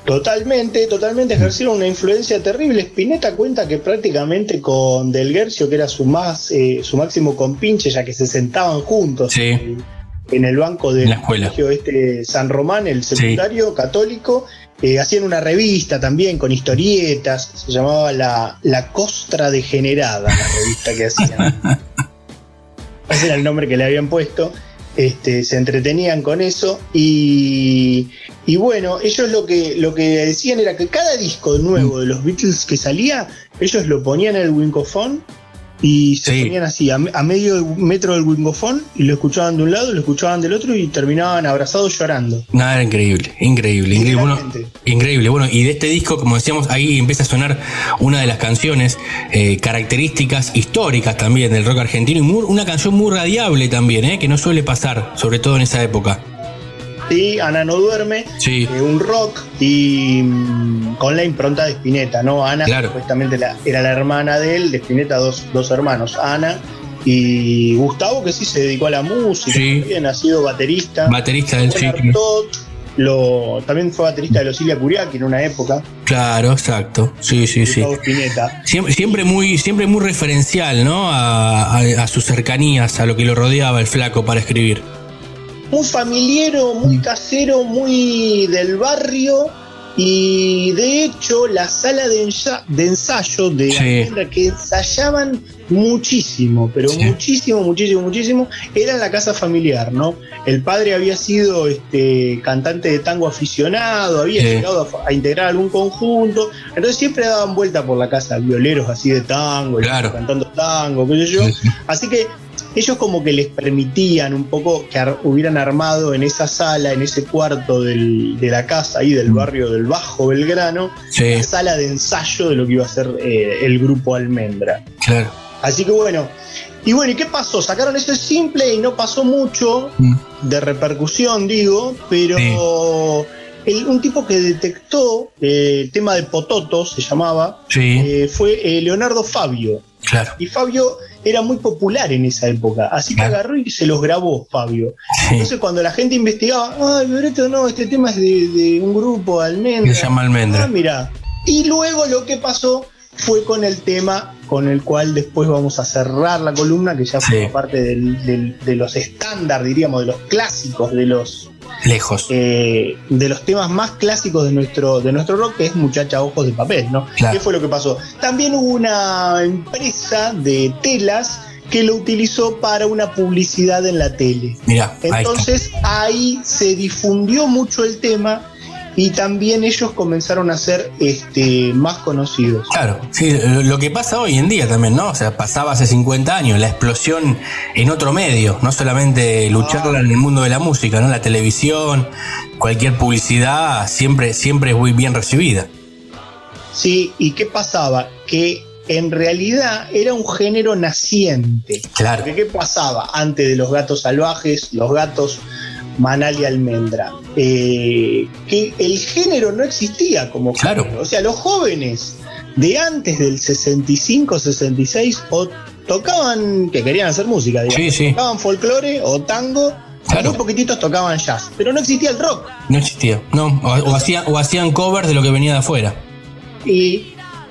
Totalmente, totalmente ejercieron una influencia terrible. Spinetta cuenta que prácticamente con Del Guercio, que era su más eh, su máximo compinche, ya que se sentaban juntos Sí. en, en el banco del escuela. colegio este San Román, el secundario católico, eh, hacían una revista también con historietas, se llamaba La, la Costra Degenerada, la revista que hacían. Ese era el nombre que le habían puesto. Este, se entretenían con eso y, y bueno, ellos lo que, lo que decían era que cada disco nuevo de los Beatles que salía, ellos lo ponían en el Wincofone y se Sí. ponían así, a, me- a medio metro del wingofón, y lo escuchaban de un lado, lo escuchaban del otro y terminaban abrazados llorando. Nada, era increíble, increíble, increíble. Bueno, increíble. Bueno, y de este disco, como decíamos, ahí empieza a sonar una de las canciones eh, características históricas también del rock argentino y muy- una canción muy radiable también, eh, que no suele pasar, sobre todo en esa época. Sí, Ana no duerme, Sí. eh, un rock y mm, con la impronta de Spinetta, ¿no? Ana Claro. supuestamente la- era la hermana de él, de Spinetta dos, dos hermanos, Ana y Gustavo, que sí se dedicó a la música, Sí. también ha sido baterista. Baterista del ciclo. Lo, también fue baterista de los Ilia Curiaki en una época, Claro, exacto. Sí, sí, sí. Gustavo Spinetta. Siempre, siempre muy, siempre muy referencial, ¿no? A, a- a sus cercanías, a lo que lo rodeaba el flaco para escribir. Muy familiero, muy casero, muy del barrio. Y de hecho, la sala de, ensa- de ensayo de Sí. Que ensayaban muchísimo, pero Sí. muchísimo, muchísimo, muchísimo, era la casa familiar, ¿no? El padre había sido este, cantante de tango aficionado, había Sí. llegado a, a integrar algún conjunto, entonces siempre daban vuelta por la casa violeros así de tango, Claro. cantando tango, qué sé yo. Sí, sí. Así que ellos como que les permitían un poco que ar- hubieran armado en esa sala, en ese cuarto del- de la casa ahí del barrio del Bajo Belgrano. Sí, la sala de ensayo de lo que iba a ser eh, el grupo Almendra. claro. Así que bueno, y bueno, ¿y qué pasó? Sacaron ese simple y no pasó mucho Mm. de repercusión, digo, pero el- un tipo que detectó eh, el tema de Pototo, se llamaba, Sí, eh, fue eh, Leonardo Fabio. claro. Y Fabio era muy popular en esa época, así que agarró y se los grabó Fabio. Sí. Entonces cuando la gente investigaba, ay, esto no, este tema es de, de un grupo almendra. Se llama Almendra. Ah, mira. Y luego lo que pasó fue con el tema con el cual después vamos a cerrar la columna, que ya fue Sí. parte del- del- de los estándar, diríamos, de los clásicos, de los Lejos. eh, de los temas más clásicos de nuestro, de nuestro rock, que es Muchacha Ojos de Papel, ¿no? Claro. ¿Qué fue lo que pasó? También hubo una empresa de telas que lo utilizó para una publicidad en la tele. Ahí está. Entonces ahí se difundió mucho el tema y también ellos comenzaron a ser este, más conocidos. Claro, sí, lo lo que pasa hoy en día también, ¿no? O sea, pasaba hace 50 años, la explosión en otro medio, no solamente lucharla en el mundo de la música, ¿no? La televisión, cualquier publicidad siempre, siempre es muy bien recibida. Sí, ¿y qué pasaba? Que en realidad era un género naciente. Claro. Porque ¿qué pasaba antes de los gatos salvajes, los gatos Manal y Almendra? Eh, que el género no existía como Claro. género. O sea, los jóvenes de antes del 65, 66 o tocaban, que querían hacer música, digamos, Sí, sí. tocaban folclore o tango, Claro. muy poquititos tocaban jazz, pero no existía el rock. No existía, no, o, o hacían, o hacían covers de lo que venía de afuera. y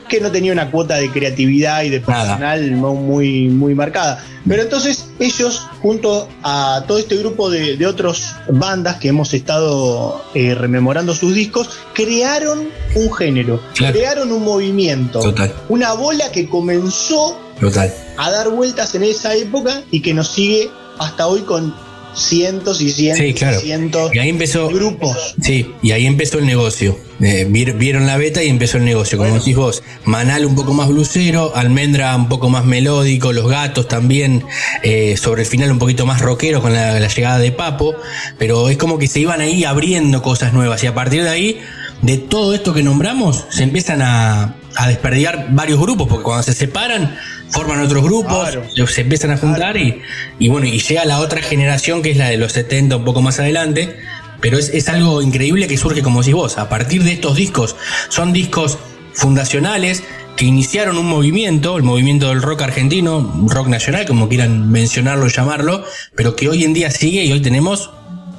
que no tenía una cuota de creatividad y de Nada. personal no muy, muy marcada. Pero entonces ellos, junto a todo este grupo de, de otras bandas que hemos estado eh, rememorando sus discos, crearon un género, Claro. crearon un movimiento, Total. una bola que comenzó Total. a dar vueltas en esa época y que nos sigue hasta hoy con cientos y cientos Sí, claro. y cientos Y ahí empezó. de grupos. Sí, y ahí empezó el negocio. Eh, vier- vieron la beta y empezó el negocio. Como Bueno. decís vos, Manal un poco más blusero, Almendra un poco más melódico, Los Gatos también, eh, sobre el final un poquito más rockero con la, la llegada de Papo, pero es como que se iban ahí abriendo cosas nuevas y a partir de ahí, de todo esto que nombramos, se empiezan a, a desperdigar varios grupos, porque cuando se separan, forman otros grupos, Claro. se- empiezan a juntar y, y bueno, y llega la otra generación que es la de los 70, un poco más adelante, pero es, es algo increíble que surge, como decís vos, a partir de estos discos. Son discos fundacionales que iniciaron un movimiento, el movimiento del rock argentino, rock nacional, como quieran mencionarlo, llamarlo, pero que hoy en día sigue y hoy tenemos,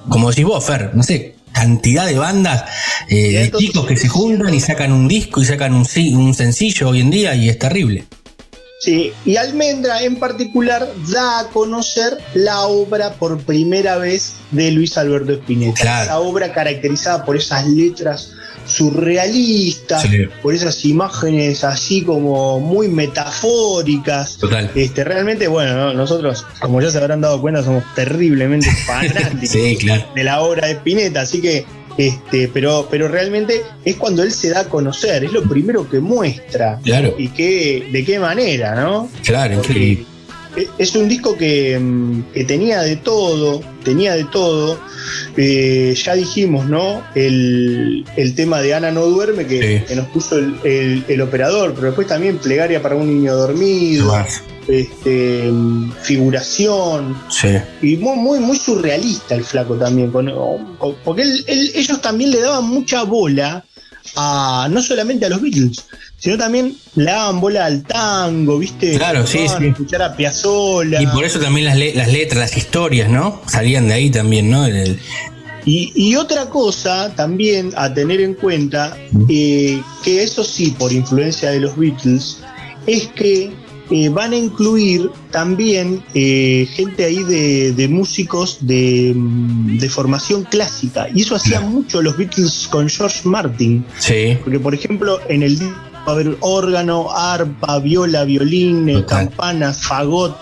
como decís vos, Fer, no sé, cantidad de bandas eh, de chicos que se juntan y sacan un disco y sacan un sencillo hoy en día y es terrible. Sí, y Almendra en particular da a conocer la obra por primera vez de Luis Alberto Spinetta. Claro. Esa obra caracterizada por esas letras surrealistas, Sí. por esas imágenes así como muy metafóricas. Total. Este, realmente, bueno, ¿no? nosotros, como ya se habrán dado cuenta, somos terriblemente fanáticos Sí, claro. de la obra de Spinetta, así que Este, pero, pero realmente es cuando él se da a conocer, es lo primero que muestra. Claro. Y qué, de qué manera, ¿no? Claro, Porque increíble. Es un disco que, mm, que tenía de todo, tenía de todo. Eh, ya dijimos, ¿no? El, el tema de Ana no duerme que, Sí. que nos puso el, el- el operador, pero después también Plegaria para un niño dormido, este, mm, figuración, Sí. y muy, muy, muy surrealista el flaco también, con- con- porque él- él- ellos también le daban mucha bola a no solamente a los Beatles, sino también le daban bola al tango, ¿viste? Claro, sí, sí. escuchar a Piazzolla. Y por eso también las, le- las letras, las historias, ¿no? Salían de ahí también, ¿no? El- Y, y otra cosa también a tener en cuenta, eh, que eso sí, por influencia de los Beatles, es que eh, van a incluir también eh, gente ahí de, de músicos de, de formación clásica. Y eso hacían mucho los Beatles con George Martin. sí. Porque, por ejemplo, en el va a haber órgano, arpa, viola, violín, eh, Total. campanas, fagot,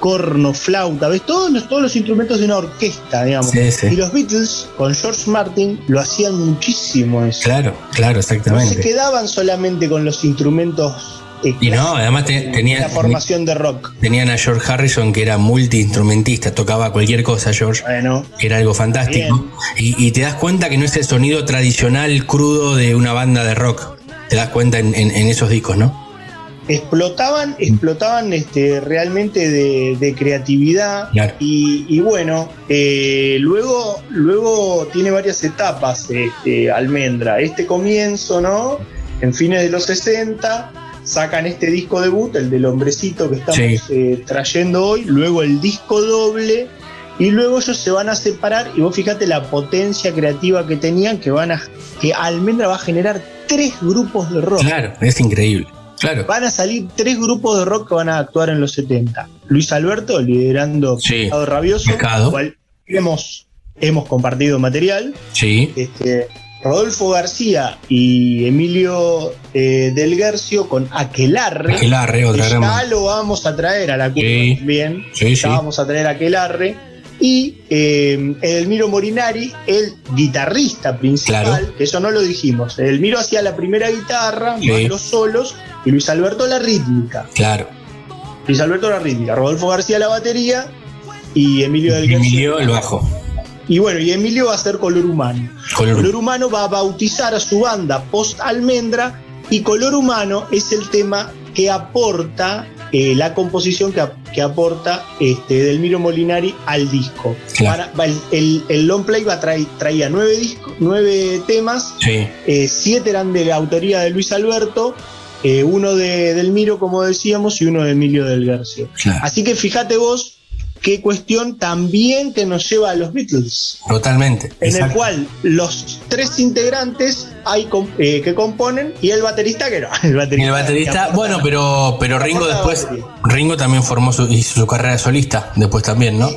corno, flauta, ¿ves? Todos los, todos los instrumentos de una orquesta, digamos. Sí, sí. Y los Beatles, con George Martin, lo hacían muchísimo eso. Claro, claro, No se exactamente. quedaban solamente con los instrumentos eh, Y no, además te- de tenía, la formación de rock. tenían a George Harrison que era multiinstrumentista, tocaba cualquier cosa, George. Bueno, Era algo fantástico. Y, y te das cuenta que no es el sonido tradicional crudo de una banda de rock. Te das cuenta en, en- en esos discos, ¿no? explotaban, explotaban este, realmente de, de creatividad Claro. y, y bueno, eh, luego, luego tiene varias etapas este, Almendra. Este comienzo, ¿no? En fines de los 60 sacan este disco debut, el del hombrecito que estamos Sí. eh, trayendo hoy, luego el disco doble y luego ellos se van a separar y vos fíjate la potencia creativa que tenían que van a que Almendra va a generar tres grupos de rock. Claro, es increíble. Claro. Van a salir tres grupos de rock que van a actuar en los 70. Luis Alberto liderando Sí. Rabioso, cual hemos, hemos compartido material. Sí. Este, Rodolfo García y Emilio eh, Del Guercio con Aquelarre. Aquelarre, otra ya lo vamos a traer a la Sí. también. Sí, ya sí. vamos a traer a Aquelarre. Y eh, Edelmiro Morinari, el guitarrista principal, Claro. que eso no lo dijimos. Edelmiro hacía la primera guitarra, Sí. los solos, y Luis Alberto la rítmica. Claro. Luis Alberto la rítmica, Rodolfo García la batería y Emilio Del. Emilio el bajo. Y bueno, y Emilio va a ser color humano. Color- Color Humano va a bautizar a su banda post Almendra y Color Humano es el tema que aporta eh, la composición que, que aporta este, Delmiro Molinari al disco. Claro. Para- va el, el- el long play va a traer, traía nueve, discos, nueve temas, Sí. eh, siete eran de la autoría de Luis Alberto, eh, uno de Delmiro, como decíamos, y uno de Emilio del Garcio. Claro. Así que fíjate vos qué cuestión también que nos lleva a los Beatles Totalmente. en el cual los tres integrantes hay com- eh, que componen y el baterista que no. El baterista, el bueno, pero, pero Ringo después. Ringo también formó su, hizo su carrera solista, después también, ¿no?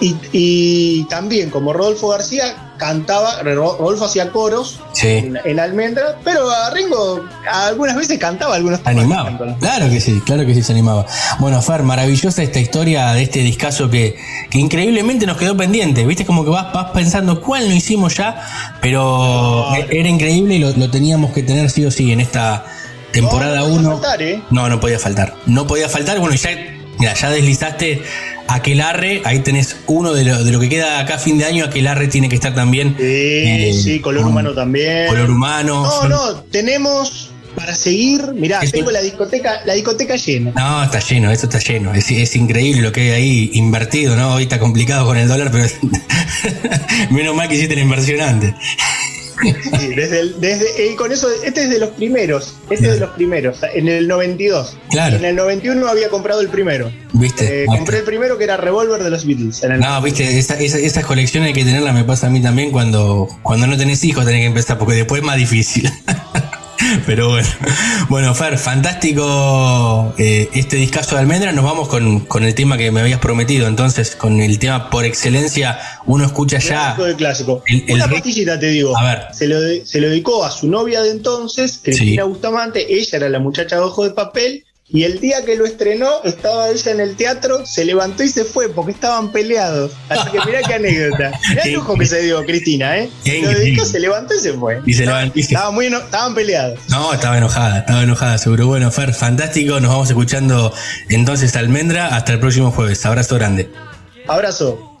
Y, y también, como Rodolfo García, cantaba, Ro- Rodolfo hacía coros Sí. en, en Almendra, pero a Ringo algunas veces cantaba algunos Animaba, claro que sí, claro que sí se animaba. Bueno, Fer, maravillosa esta historia de este discazo que, que increíblemente nos quedó pendiente. Viste como que vas, vas pensando cuál no hicimos ya, pero e- era increíble y lo, lo teníamos que tener sí o sí en esta temporada No, no podía 1. faltar, ¿eh? No, no podía faltar. No podía faltar. Bueno, ya, mira, ya deslizaste Aquelarre, ahí tenés uno de lo, de lo que queda acá a fin de año, Aquelarre tiene que estar también. Sí, eh, sí, color humano también. Color humano. No, Son- no, tenemos para seguir, mirá, tengo la discoteca, la discoteca llena. No, está lleno, eso está lleno. Es, es increíble lo que hay ahí invertido, ¿no? Hoy está complicado con el dólar, pero menos mal que hiciste la inversión antes. Sí, desde el- desde, eh, con eso, este es de los primeros, este es de los primeros, en el 92. Claro. En el 91 había comprado el primero. ¿Viste? Eh, compré el primero que era Revolver de los Beatles. En el No, viste, esa, esa, esas colecciones hay que tenerlas, me pasa a mí también cuando, cuando no tenés hijos tenés que empezar, porque después es más difícil. Pero bueno, bueno, Fer, fantástico eh, este discazo de Almendra. Nos vamos con, con el tema que me habías prometido. Entonces, con el tema por excelencia, uno escucha ya. Clásico el- el Una pastillita te digo. A ver. Se lo, de- se lo dedicó a su novia de entonces, Cristina Bustamante. Ella era la muchacha de ojo de papel Y el día que lo estrenó, estaba ella en el teatro, se levantó y se fue porque estaban peleados. Así que mirá qué anécdota. Mirá el lujo que se dio Cristina, ¿eh? Lo dedicó, se levantó y se fue. Y se levantó y se- Estaba muy eno- estaban peleados. No, estaba enojada, estaba enojada, seguro. Bueno, Fer, fantástico. Nos vamos escuchando entonces Almendra. Hasta el próximo jueves. Abrazo grande. Abrazo.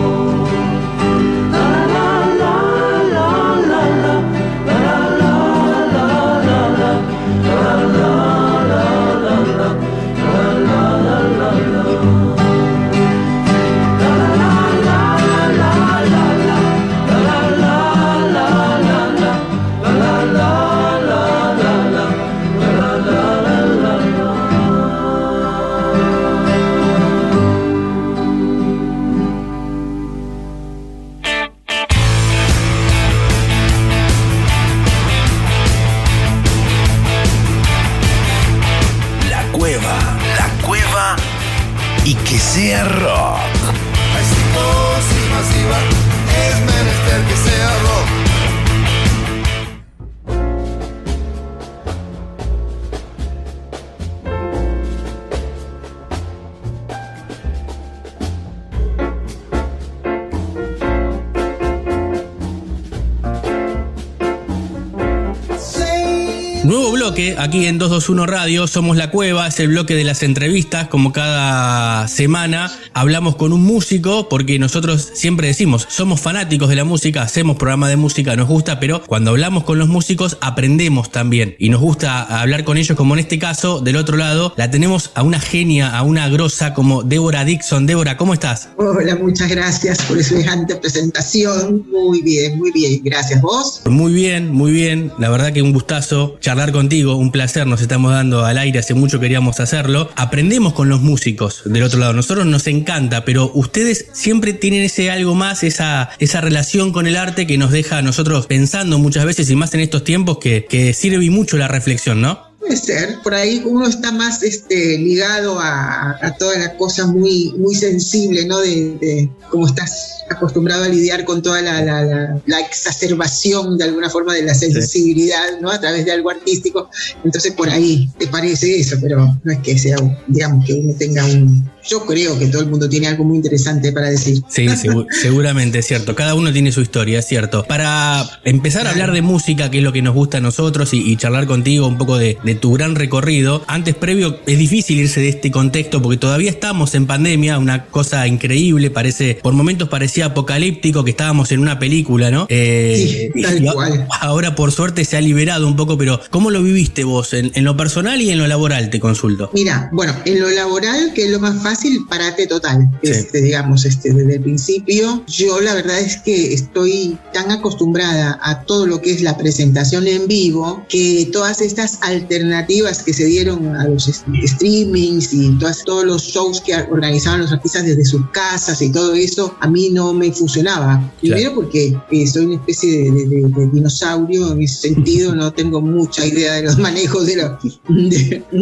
221 Radio, somos La Cueva, es el bloque de las entrevistas, como cada semana hablamos con un músico, porque nosotros siempre decimos, somos fanáticos de la música, hacemos programa de música, nos gusta, pero cuando hablamos con los músicos aprendemos también y nos gusta hablar con ellos, como en este caso, del otro lado, la tenemos a una genia, a una grosa como Débora Dixon. Débora, ¿cómo estás? Hola, muchas gracias por semejante presentación. Muy bien, muy bien. Gracias. ¿Vos? Muy bien, muy bien. La verdad que un gustazo charlar contigo, un placer. Nos estamos dando al aire, hace mucho queríamos hacerlo. Aprendemos con los músicos del otro lado. Nosotros nos encanta, pero ustedes siempre tienen ese algo más, esa, esa relación con el arte que nos deja a nosotros pensando muchas veces y más en estos tiempos que, que sirve mucho la reflexión, ¿no? Puede ser. Por ahí uno está más este, ligado a, a toda la cosa muy, muy sensible, ¿no? De, de cómo estás acostumbrado a lidiar con toda la, la, la, la exacerbación de alguna forma de la sensibilidad, ¿no? A través de algo artístico. Entonces por ahí te parece eso, pero no es que sea, digamos, que uno tenga un... Yo creo que todo el mundo tiene algo muy interesante para decir. Sí, segu- seguramente es cierto. Cada uno tiene su historia, es cierto. Para empezar a hablar de música, que es lo que nos gusta a nosotros, y, y charlar contigo un poco de, de tu gran recorrido, antes previo es difícil irse de este contexto porque todavía estamos en pandemia, una cosa increíble, parece, por momentos parecía apocalíptico que estábamos en una película, ¿no? Eh, Sí, tal y cual. ahora por suerte se ha liberado un poco, pero ¿cómo lo viviste vos en, en lo personal y en lo laboral? Te consulto. Mira, bueno, en lo laboral, que es lo más fácil, parate total. Sí. Este, digamos, este, desde el principio, yo la verdad es que estoy tan acostumbrada a todo lo que es la presentación en vivo, que todas estas alternativas que se dieron a los streamings y todas, todos los shows que organizaban los artistas desde sus casas y todo eso, a mí no me funcionaba. Primero porque eh, soy una especie de, de- de- de dinosaurio, en ese sentido no tengo mucha idea de los manejos de, lo-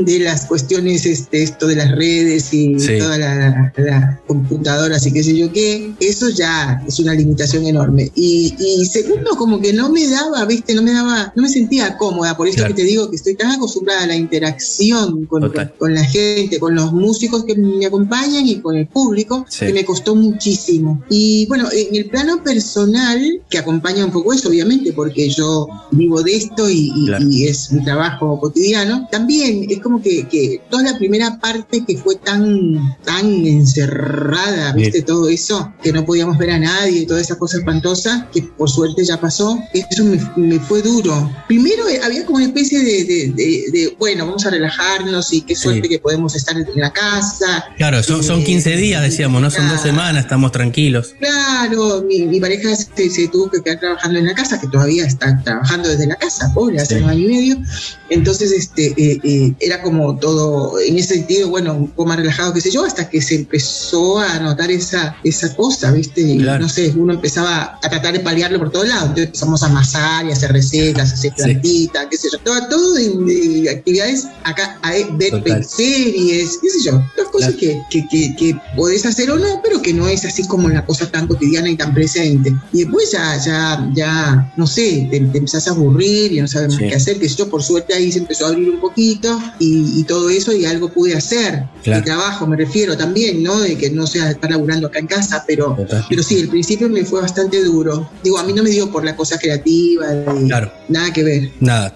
de, las cuestiones, este, esto de las redes y Sí. todas las las computadoras y qué sé yo qué. Eso ya es una limitación enorme. Y, y segundo, como que no me daba, viste, no me daba, no me sentía cómoda. Por eso Claro. que te digo que estoy tan acostumbrada a la interacción con, con- con la gente, con los músicos que me acompañan y con el público, Sí. que me costó muchísimo. Y bueno, en el plano personal, que acompaña un poco eso, obviamente, porque yo vivo de esto y, y- Claro. y es mi trabajo cotidiano, también es como que, que toda la primera parte que fue tan, tan encerrada, viste, todo eso, que no podíamos ver a nadie, toda esa cosa espantosa, que por suerte ya pasó, eso me, me fue duro. Primero eh, había como una especie de, de- de- de, bueno, vamos a relajarnos y qué suerte Sí. que podemos estar en la casa, Claro, son, son 15 días, decíamos, no son dos semanas, estamos tranquilos. Claro, mi, mi pareja se, se tuvo que quedar trabajando en la casa, que todavía está trabajando desde la casa, pobre, hace Sí. un año y medio. Entonces, este, eh, eh, era como todo, en ese sentido, bueno, un poco más relajado, qué sé yo, hasta que se empezó a notar esa, esa cosa, ¿viste? Y Claro. no sé, uno empezaba a tratar de paliarlo por todos lados. Entonces empezamos a amasar y a hacer recetas, a hacer Sí. plantitas, qué sé yo. Todo, todo de, de actividades acá, a ver Total. series, qué sé yo. Las cosas que, que, que, que podés hacer o no, pero que no es así como la cosa tan cotidiana y tan presente. Y después ya, ya, ya, no sé, te, te empezás a aburrir y no sabes más Sí. qué hacer, que yo, por suerte ahí se empezó a abrir un poquito y, y todo eso y algo pude hacer. Claro. Mi trabajo me refiero también, ¿no? De que no sea estar laburando acá en casa, pero, Total. pero sí, el principio me fue bastante duro. Digo, a mí no me dio por la cosa creativa, de- Claro. nada que ver. Nada,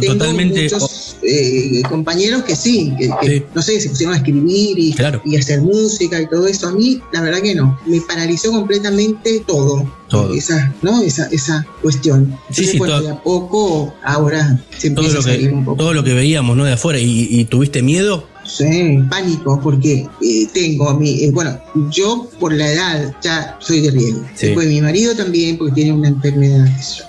Tengo totalmente. muchos eh, compañeros que sí, que, que, Sí. no sé, se pusieron a escribir y, Claro. y hacer música y todo eso. A mí, la verdad que no. Me paralizó completamente todo. Todo. Esa, ¿no? esa, esa cuestión. Sí, Entonces, sí, todo- de a poco ahora se todo empieza lo a salir que un poco. todo lo que veíamos no de afuera y, y tuviste miedo Sí, pánico, porque eh, tengo a mí, eh, bueno, yo por la edad ya soy de riesgo. Sí. Después mi marido también, porque tiene una enfermedad.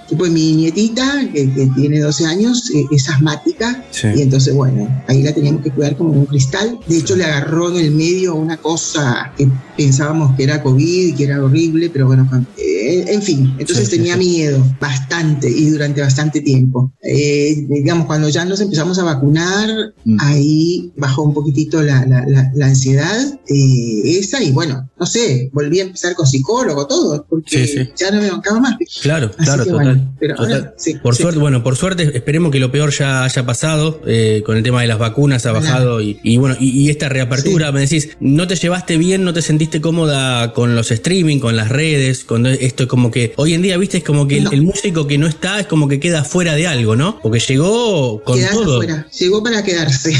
Después mi nietita, que, que tiene 12 años, eh, es asmática. Sí. Y entonces, bueno, ahí la teníamos que cuidar como un cristal. De hecho, le agarró en el medio una cosa que pensábamos que era COVID, que era horrible, pero bueno, eh, en fin. Entonces sí, tenía sí. miedo bastante y durante bastante tiempo. Eh, digamos, cuando ya nos empezamos a vacunar, Mm. ahí bajó un poquitito la, la- la- la ansiedad eh, esa y bueno, no sé, volví a empezar con psicólogo, todo, porque Sí, sí. ya no me bancaba más. claro Así claro total, bueno, pero total. ahora sí, por suerte bueno por suerte esperemos que lo peor ya haya pasado eh, con el tema de las vacunas ha bajado y, y bueno y, y esta reapertura me decís no te llevaste bien no te sentiste cómoda con los streaming con las redes con esto es como que hoy en día viste es como que el, No. el músico que no está es como que queda fuera de algo no porque llegó con Quedaste todo afuera. Llegó para quedarse.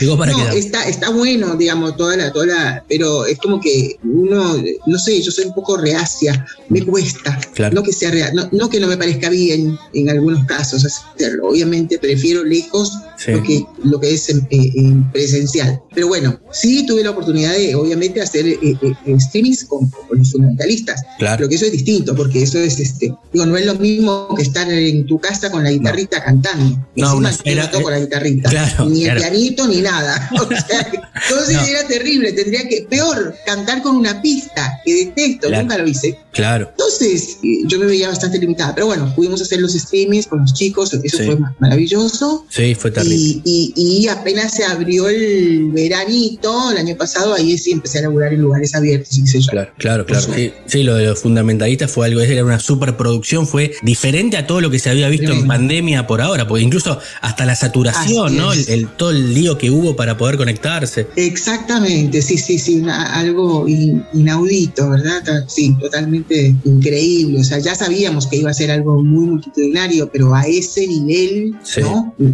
Llegó para no, quedarse. Está, está bueno, digamos, toda la, toda la, pero es como que uno, no sé, yo soy un poco reacia, me cuesta. Claro. No que sea real, no, no que no me parezca bien en algunos casos hacerlo. Obviamente prefiero lejos Sí. lo, que, lo que es en, en presencial. Pero bueno, sí tuve la oportunidad de, obviamente, hacer eh, eh, streamings con, con los fundamentalistas. Claro. Pero que eso es distinto, porque eso es, este, digo, no es lo mismo que estar en tu casa con la guitarrita cantando. No, una- yo era- no toco la guitarrita, Claro, ni el claro. pianito ni nada. O sea, que- entonces No. era terrible, tendría que, peor, cantar con una pista, que detesto, Claro. nunca lo hice. claro Entonces, eh, yo me veía bastante limitada, pero bueno, pudimos hacer los streamings con los chicos, eso Sí. fue ma- maravilloso. sí fue terrible Y, y- y apenas se abrió el veranito, el año pasado, ahí sí empecé a laburar en lugares abiertos y. Claro, claro, claro. Sí, sí, lo de los fundamentalistas fue algo, era una superproducción, fue diferente a todo lo que se había visto en pandemia por ahora, porque incluso hasta la saturación, Así ¿no? El, todo el lío que hubo para poder conectarse. Exactamente, sí, sí, sí, una- algo in- inaudito, ¿verdad? Sí, totalmente increíble. O sea, ya sabíamos que iba a ser algo muy multitudinario, pero a ese nivel, Sí. ¿no? Y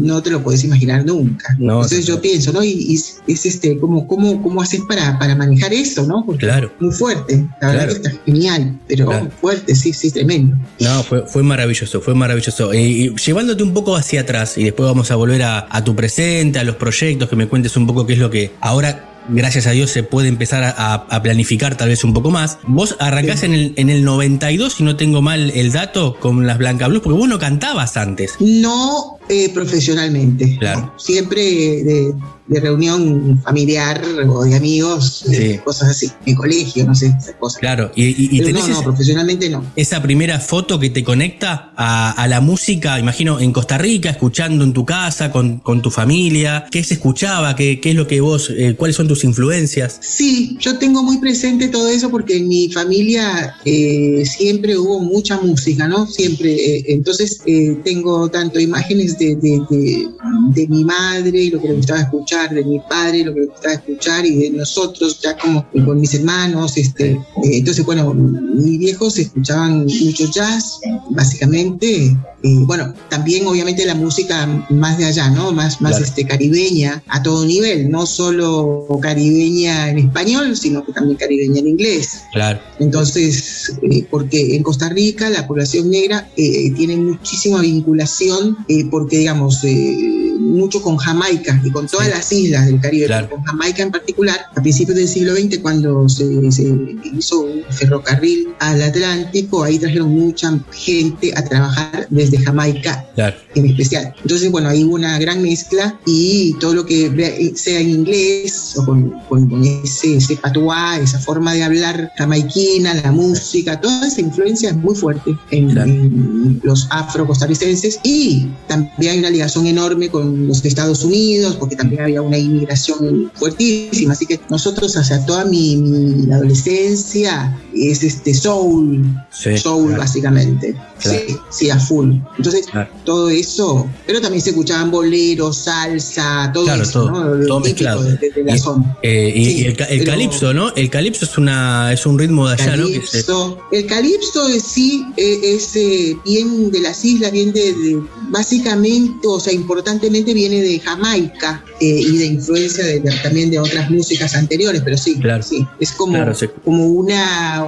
no te lo puedes imaginar nunca. No, Entonces yo pienso, ¿no? Y, y es, es, este, ¿cómo, cómo, cómo haces para, para manejar eso, ¿no? Porque Claro. muy fuerte, la verdad que está genial, pero Claro. fuerte, sí, sí, tremendo. No, fue, fue maravilloso, fue maravilloso. Y, y llevándote un poco hacia atrás, y después vamos a volver a, a tu presente, a los proyectos, que me cuentes un poco qué es lo que ahora. Gracias a Dios se puede empezar a, planificar tal vez un poco más. Vos arrancás en, el, en el 92, si no tengo mal el dato, con las Blanca Blues, porque vos no cantabas antes. No eh, profesionalmente. Claro. ¿no? Siempre de, de reunión familiar o de amigos, de cosas así, en colegio, no sé, esas cosas. Claro, y, y- y Pero tenés no, no, profesionalmente no. esa primera foto que te conecta a, a la música, imagino, en Costa Rica, escuchando en tu casa, con, con tu familia. ¿Qué se escuchaba? ¿Qué, qué es lo que vos, eh, cuáles son tus influencias? Sí, yo tengo muy presente todo eso porque en mi familia eh, siempre hubo mucha música, ¿no? Siempre. eh, entonces eh, tengo tanto imágenes de, de- de- de mi madre y lo que le gustaba escuchar, de mi padre y lo que le gustaba escuchar y de nosotros ya como con mis hermanos. Este, entonces, bueno, mis viejos escuchaban mucho jazz, básicamente. bueno, también obviamente la música más de allá, ¿no? Más, más Claro. este, caribeña a todo nivel, no solo caribeña en español, sino que también caribeña en inglés. Claro, Entonces, eh, porque en Costa Rica la población negra eh, tiene muchísima vinculación, eh, porque digamos, eh, mucho con Jamaica y con todas Sí. las islas del Caribe, Claro. con Jamaica en particular, a principios del siglo XX, cuando se, se hizo un ferrocarril al Atlántico, ahí trajeron mucha gente a trabajar desde Jamaica claro. en especial. Entonces, bueno, hay una gran mezcla y todo lo que sea en inglés o con, con- con ese, ese patuá, esa forma de hablar jamaiquina, la música, toda esa influencia es muy fuerte en, Claro. en los afro-costarricenses y también hay una ligación enorme con los Estados Unidos porque también había una inmigración fuertísima. Así que nosotros, hacia toda mi, mi adolescencia, es este soul, Sí, soul claro. básicamente. Claro. Sí, sí, a full. Entonces, Claro. todo eso, pero también se escuchaban boleros, salsa, todo eso, todo, ¿no? Lo todo mezclado. de, de- la Y- zona. Eh, y, Sí, y el, calipso, ¿no? El calipso es una es un ritmo de allá, ¿no? El calipso es, sí eh, es eh, bien de las islas, bien de, de- básicamente, o sea, importantemente viene de Jamaica eh, y de influencia de- de- también de otras músicas anteriores, pero sí, Claro. sí, es como, Claro, sí. como una,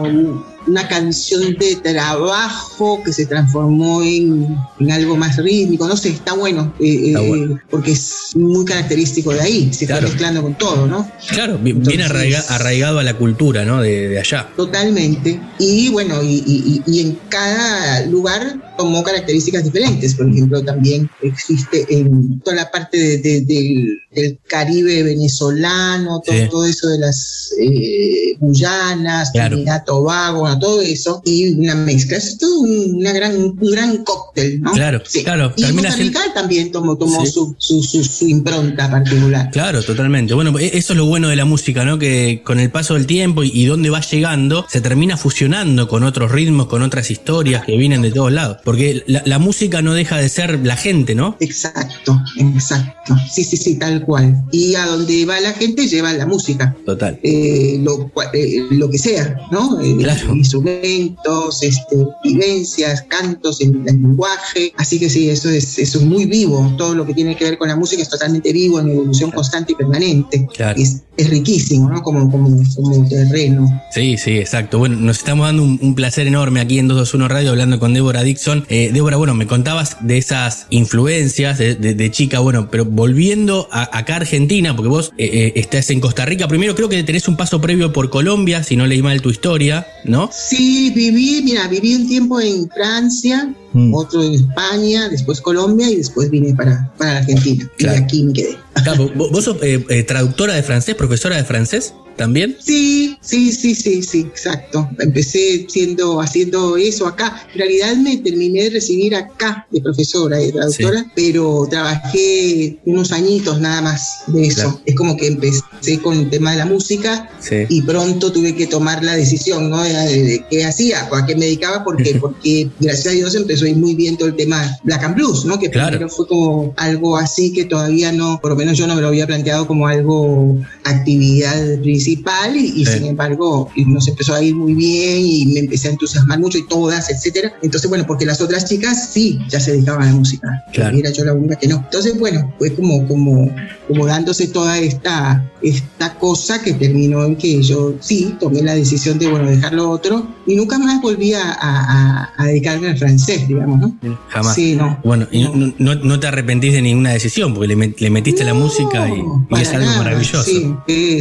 una canción de trabajo que se transformó en, en algo más rítmico, no sé, está bueno, eh, Está eh, porque es muy característico de ahí, se Claro. está mezclando con todo, ¿no? claro, bi- bien Entonces- arraiga- arraigado a la cultura, ¿no? De, de allá. Totalmente. Y bueno, y- y en cada lugar tomó características diferentes. Por ejemplo, también existe en toda la parte de- de- del, del Caribe venezolano, todo, Sí. todo eso de las eh, Guyanas, Claro. Trinidad, Tobago, todo eso, y una mezcla. Es todo una gran, un gran cóctel, ¿no? Claro, claro, Y Costa siendo- Rica también tomó, tomó Sí. su, su, su- su impronta particular. Claro, totalmente. Bueno, e- eso es lo bueno de la música, ¿no? Que con el paso del tiempo y, y donde va llegando, se termina fusionando con otros ritmos, con otras historias que vienen de todos lados. Porque la, la música no deja de ser la gente, ¿no? Exacto, exacto. Sí, sí, sí, tal cual. Y a donde va la gente lleva la música. Total. eh, lo, eh, lo que sea, ¿no? Eh, Claro. Instrumentos, este, vivencias, cantos, el, el lenguaje. Así que sí, eso es, eso es muy vivo. Todo lo que tiene que ver con la música es totalmente vivo, en evolución constante y permanente. Claro. Es, es riquísimo, ¿no? Como, como, como terreno. Sí, sí, exacto. Bueno, nos estamos dando un, un placer enorme aquí en 221 Radio hablando con Débora Dixon. Eh, Débora, bueno, me contabas de esas influencias de, de- de chica, bueno, pero volviendo a, acá a Argentina, porque vos eh, eh, estás en Costa Rica, primero creo que tenés un paso previo por Colombia, si no leí mal tu historia, ¿no? Sí, viví, mira, viví un tiempo en Francia, Mm. otro en España, después Colombia y después vine para, para Argentina. Claro. Y aquí me quedé. Claro, vos, sos eh, traductora de francés, profesora de francés. También. Sí, sí, sí, sí, sí, exacto. Empecé siendo, haciendo eso acá. En realidad me terminé de recibir acá de profesora y traductora, pero trabajé unos añitos nada más de eso. Claro. Es como que empecé con el tema de la música Sí. y pronto tuve que tomar la decisión, ¿no? De, de qué hacía, a qué me dedicaba, porque, porque gracias a Dios empezó a ir muy bien todo el tema Black and Blues, ¿no? Que Claro. primero fue como algo así que todavía no, por lo menos yo no me lo había planteado como algo actividad principal y, y Sí. sin embargo nos empezó a ir muy bien y me empecé a entusiasmar mucho y todas, etcétera. Entonces, bueno, porque las otras chicas sí, ya se dedicaban a la música. Claro. Y era yo la única que no. Entonces, bueno, fue como, como, como dándose toda esta, esta cosa que terminó en que yo sí tomé la decisión de, bueno, dejar lo otro y nunca más volví a, a- a dedicarme al francés, digamos, ¿no? Jamás. Sí, no. Bueno, y no, no- no te arrepentís de ninguna decisión porque le, le metiste la música y, es algo nada, maravilloso. Sí,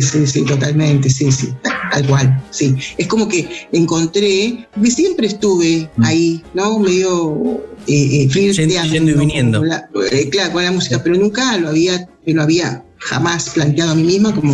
sí, sí, totalmente, sí, sí, tal cual, sí. Es como que encontré, porque siempre estuve Mm. ahí, ¿no? Medio eh, eh, flirteando, Yendo y viniendo. Con la- eh, claro, con la música, pero nunca lo había, lo había jamás planteado a mí misma como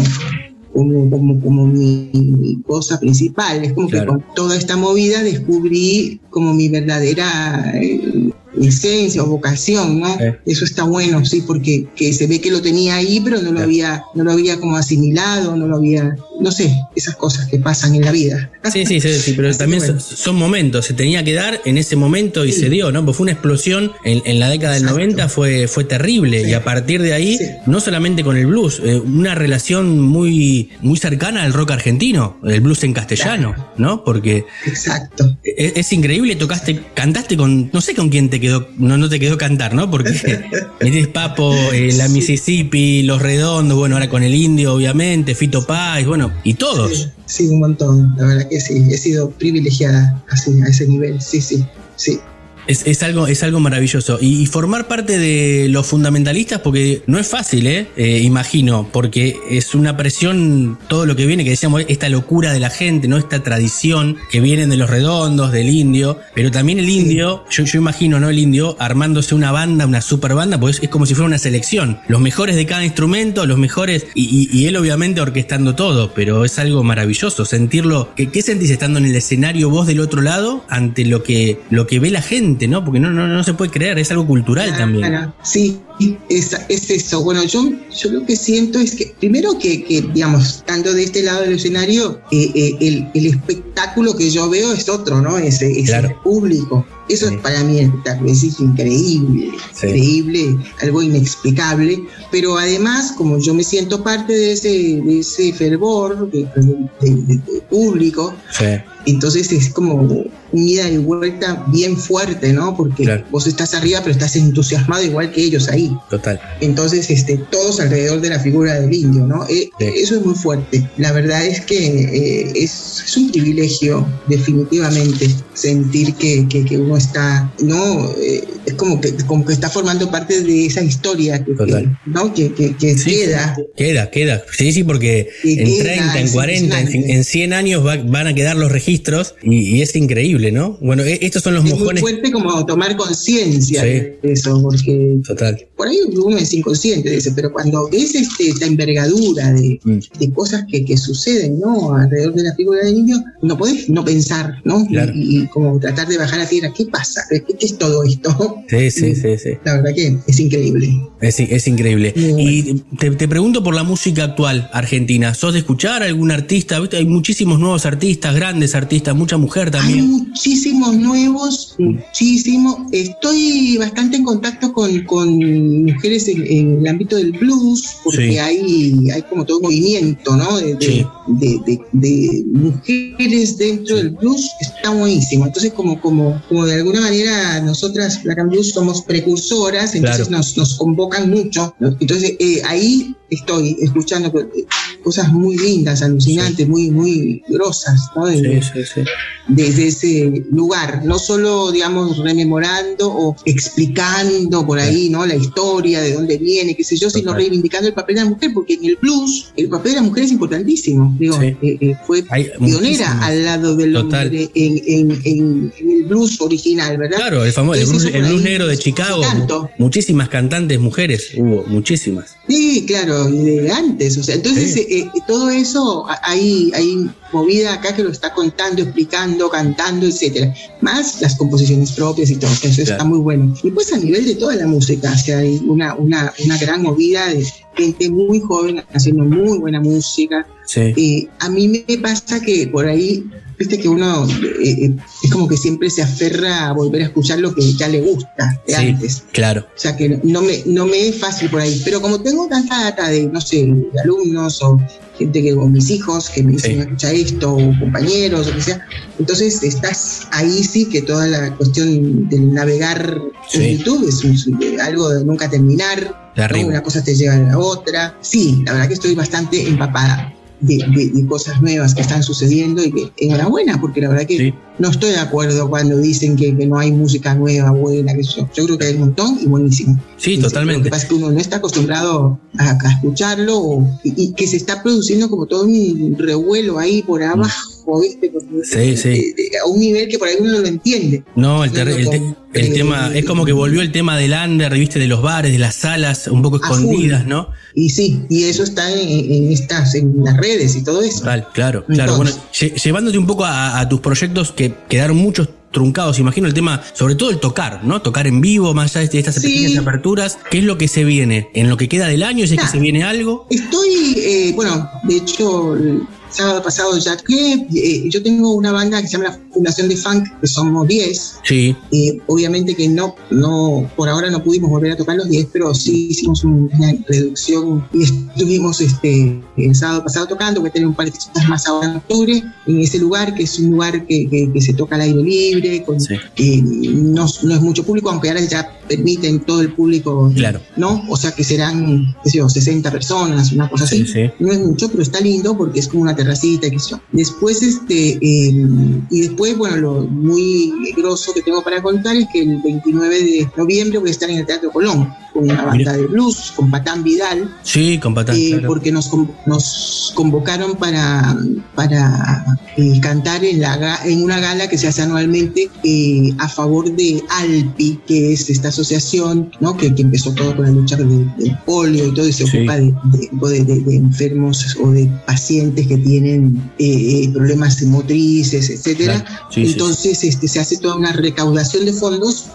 como, como, como mi, mi cosa principal. Es como Claro. que con toda esta movida descubrí como mi verdadera eh, esencia o vocación, ¿no? Eso está bueno, sí, porque que se ve que lo tenía ahí, pero no lo había, no lo había como asimilado, no lo había, no sé, esas cosas que pasan en la vida. Sí, sí, sí, sí, pero Así también bueno. son, son momentos, se tenía que dar en ese momento y Sí. se dio, ¿no? Pues fue una explosión en, en la década del Exacto. 90, fue, fue terrible Sí. y a partir de ahí, no solamente con el blues, eh, una relación muy, muy cercana al rock argentino, el blues en castellano, ¿no? Porque Exacto. es, es increíble, tocaste, cantaste con, no sé con quién te quedó, no, no te quedó cantar, ¿no? Porque metés Papo, eh, la Mississippi, Los Redondos, bueno, ahora con el Indio, obviamente, Fito Páez, bueno, y todos. Sí, sí, un montón, la verdad que sí, he sido privilegiada así, a ese nivel, sí, sí, sí. Es, es algo, es algo maravilloso. Y, y formar parte de los fundamentalistas, porque no es fácil, ¿eh? Eh, imagino, porque es una presión, todo lo que viene, que decíamos, esta locura de la gente, ¿no? Esta tradición que vienen de los redondos, del indio, pero también el indio, yo, yo imagino, ¿no? El indio armándose una banda, una super banda, pues es como si fuera una selección. Los mejores de cada instrumento, los mejores, y, y- y él obviamente orquestando todo, pero es algo maravilloso sentirlo. ¿Qué, qué sentís estando en el escenario vos del otro lado ante lo que, lo que ve la gente, ¿no? Porque no, no, no se puede creer, es algo cultural también. Claro, sí, es, es eso. Bueno, yo, yo lo que siento es que, primero que, que, digamos, estando de este lado del escenario, eh, eh, el, el espectáculo que yo veo es otro, ¿no? Es, es Claro. el público. Eso Sí. es para mí el espectáculo, es increíble, Sí. increíble, algo inexplicable. Pero además, como yo me siento parte de ese, de ese fervor de, de- de- de público, Sí. entonces es como ida y vuelta bien fuerte, ¿no? Porque Claro. vos estás arriba, pero estás entusiasmado igual que ellos ahí. Total. Entonces, este, todos alrededor de la figura del indio, ¿no? Eh, Sí. Eso es muy fuerte. La verdad es que eh, es, es un privilegio, definitivamente, sentir que, que- que uno está, ¿no? Eh, es como que, como que está formando parte de esa historia que. ¿no? que, que- Sí, queda. Queda, queda. Sí, sí, porque Que en queda, 30, en es 40, en, en 100 años va- van a quedar los registros y, y es increíble, ¿no? Bueno, e- estos son los Es muy mojones. fuerte como tomar conciencia de eso, porque Total. Por ahí uno es inconsciente de eso, pero cuando ves este, esta envergadura de, Mm. de cosas que, que suceden ¿no? alrededor de la figura del niño, no podés no pensar, ¿no? Claro. Y, y como tratar de bajar a tierra, ¿qué pasa? ¿Qué, qué es todo esto? Sí, sí, sí, sí. La verdad que es increíble. Es, es increíble. Bueno. Y te, te pregunto por la música actual argentina. ¿Sos de escuchar a algún artista? ¿Viste? Hay muchísimos nuevos artistas, grandes artistas, mucha mujer Hay también. muchísimos nuevos, muchísimo. Estoy bastante en contacto con, con mujeres en, en el ámbito del blues, porque Sí. hay, hay como todo un movimiento, ¿no? De, de- Sí. de- de- de mujeres dentro del blues, está buenísimo. Entonces, como, como, como de alguna manera nosotras, Black and Blues, somos precursoras, entonces Claro. nos, nos convocan mucho. ¿no? Entonces, eh, ahí estoy escuchando eh, cosas muy lindas, alucinantes, muy, muy grosas, ¿no? De- Sí, sí, sí. desde ese lugar, no solo, digamos, rememorando o explicando por ahí, ¿no? La historia, de dónde viene, qué sé yo, sino reivindicando el papel de la mujer, porque en el blues el papel de la mujer es importantísimo, digo, eh, eh, fue Hay pionera al lado del Total. hombre en, en- en- en el blues original, ¿verdad? Claro, el famoso el blues, el blues negro de Chicago. Muchísimas cantantes mujeres, hubo, muchísimas. Sí, claro, Claro, y de antes, o sea, entonces Sí. eh, eh, todo eso hay, hay movida acá que lo está contando, explicando, cantando, etcétera. Más las composiciones propias y todo, eso está Claro. muy bueno. Y pues a nivel de toda la música, o sea, hay una, una, una gran movida de gente muy joven haciendo muy buena música. Sí. Eh, a mí me pasa que por ahí, viste que uno eh, eh, es como que siempre se aferra a volver a escuchar lo que ya le gusta de Sí, antes. claro. O sea que no me, no me es fácil por ahí. Pero como tengo tanta data de, no sé, de alumnos o gente que, o mis hijos que me dicen, Sí. escucha esto, o compañeros, o que sea, entonces estás ahí sí que toda la cuestión del navegar Sí. en YouTube es un- algo de nunca terminar. ¿no? Una cosa te lleva a la otra. Sí, la verdad que estoy bastante empapada. De, de- de cosas nuevas que están sucediendo y que enhorabuena, porque la verdad que Sí. no estoy de acuerdo cuando dicen que, que no hay música nueva, buena, que eso. Yo creo que hay un montón y buenísimo. Sí, Y Lo totalmente. que pasa es que uno no está acostumbrado a, a escucharlo o- y, y que se está produciendo como todo un revuelo ahí por abajo, ¿viste? Porque-. Sí, sí. a un nivel que por ahí uno no lo entiende. No, el, el te- el tema, es como que volvió el tema del under, viste, de los bares, de las salas, un poco A full. escondidas, ¿no? Y sí, y eso está en, en estas, en las redes y todo eso. Claro, claro. Bueno, lle- llevándote un poco a, a tus proyectos que quedaron muchos truncados, imagino el tema, sobre todo el tocar, ¿no? Tocar en vivo, más allá de estas Sí. pequeñas aperturas. ¿Qué es lo que se viene? ¿En lo que queda del año? ¿Si es que se viene algo? Estoy, eh, bueno, de hecho, sábado pasado ya que eh, yo tengo una banda que se llama la Fundación de Funk, que somos 10. Sí, Eh, obviamente que no, no, por ahora no pudimos volver a tocar los 10, pero sí hicimos un- una reducción y estuvimos este, el sábado pasado tocando, voy a tener un par de fiestas más ahora en octubre, en ese lugar, que es un lugar que, que- que se toca al aire libre, con, Sí. que no, no es mucho público, aunque ahora ya permiten todo el público, Claro. ¿no? O sea que serán, qué sé yo, 60 personas, una cosa sí, así. sí. No es mucho, pero está lindo porque es como una terracita, qué sé yo. Después, este, eh, y después, bueno, lo muy grosso que tengo para contar es que el 29 de noviembre voy a estar en el Teatro Colón una banda Mira. de blues, con Patán Vidal, Sí, con Patán, eh, claro. porque nos, con- nos convocaron para, para eh, cantar en, la, en una gala que se hace anualmente eh, a favor de ALPI, que es esta asociación ¿no? que, que empezó todo con la lucha del, del polio y todo, y se Sí. ocupa de, de- de- de enfermos o de pacientes que tienen eh, problemas motrices, etcétera. Claro. Sí, sí, Entonces este, se hace toda una recaudación de fondos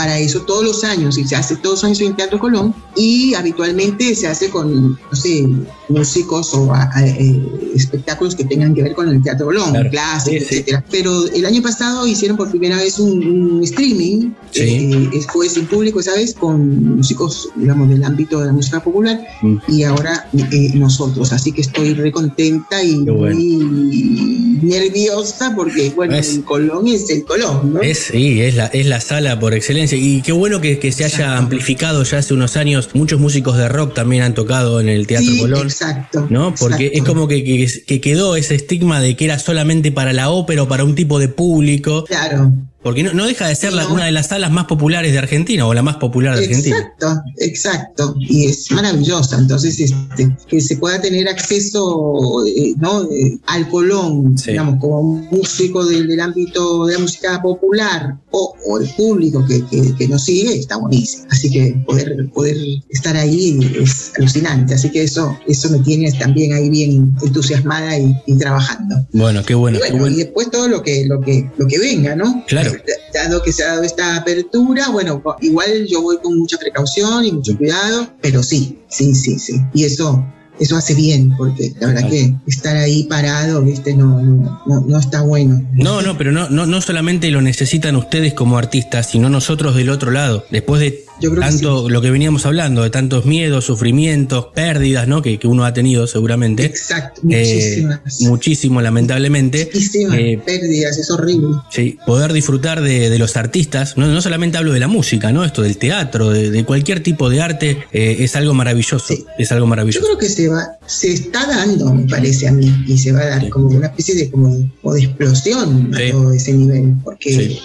para eso todos los años y se hace todos los años en Teatro Colón y habitualmente se hace con, no sé, músicos o a- a- eh, espectáculos que tengan que ver con el Teatro Colón, Claro. clases, Sí, sí. etcétera. Pero el año pasado hicieron por primera vez un, un streaming, Sí. eh, fue sin público, ¿sabes? Con músicos, digamos, del ámbito de la música popular Mm. y ahora eh, nosotros. Así que estoy re contenta y bueno. muy nerviosa porque, bueno, Es- el Colón es el Colón, ¿no? Es, sí, es la, es la sala por excelencia. Y qué bueno que, que se haya amplificado ya hace unos años. Muchos músicos de rock también han tocado en el Teatro Sí, Colón. Exacto. ¿No? Porque es como que, que- que quedó ese estigma de que era solamente para la ópera o para un tipo de público. Claro. Porque no, no deja de ser la- una de las salas más populares de Argentina o la más popular de Argentina. Exacto, exacto. Y es maravillosa. Entonces, este, que se pueda tener acceso eh, ¿no? Eh, al Colón, Sí. digamos, como músico del, del ámbito de la música popular o, o el público que, que- que nos sigue, está buenísimo. Así que poder, poder estar ahí es alucinante. Así que eso, eso me tiene también ahí bien entusiasmada y, y trabajando. Bueno, qué bueno, Y qué bueno, bueno. y después todo lo que, lo que, lo que venga, ¿no? Claro. Dado que se ha dado esta apertura, bueno, igual yo voy con mucha precaución y mucho cuidado, pero sí, sí, sí, sí. Y eso, eso hace bien, porque la verdad que estar ahí parado, viste, no, no, no, no está bueno. No, no, pero no, no, no solamente lo necesitan ustedes como artistas, sino nosotros del otro lado. Después de Yo creo que tanto lo que veníamos hablando, de tantos miedos, sufrimientos, pérdidas, ¿no? Que, que uno ha tenido seguramente. Exacto, Eh, muchísimas. muchísimo, lamentablemente. muchísimas eh, pérdidas, es horrible. Sí, poder disfrutar de, de los artistas, no, no solamente hablo de la música, ¿no? Esto del teatro, de, de cualquier tipo de arte, eh, es algo maravilloso. Sí. Es algo Yo maravilloso. creo que se va, se está dando, me parece a mí, y se va a dar Sí. como una especie de como, como de explosión a todo ese nivel, porque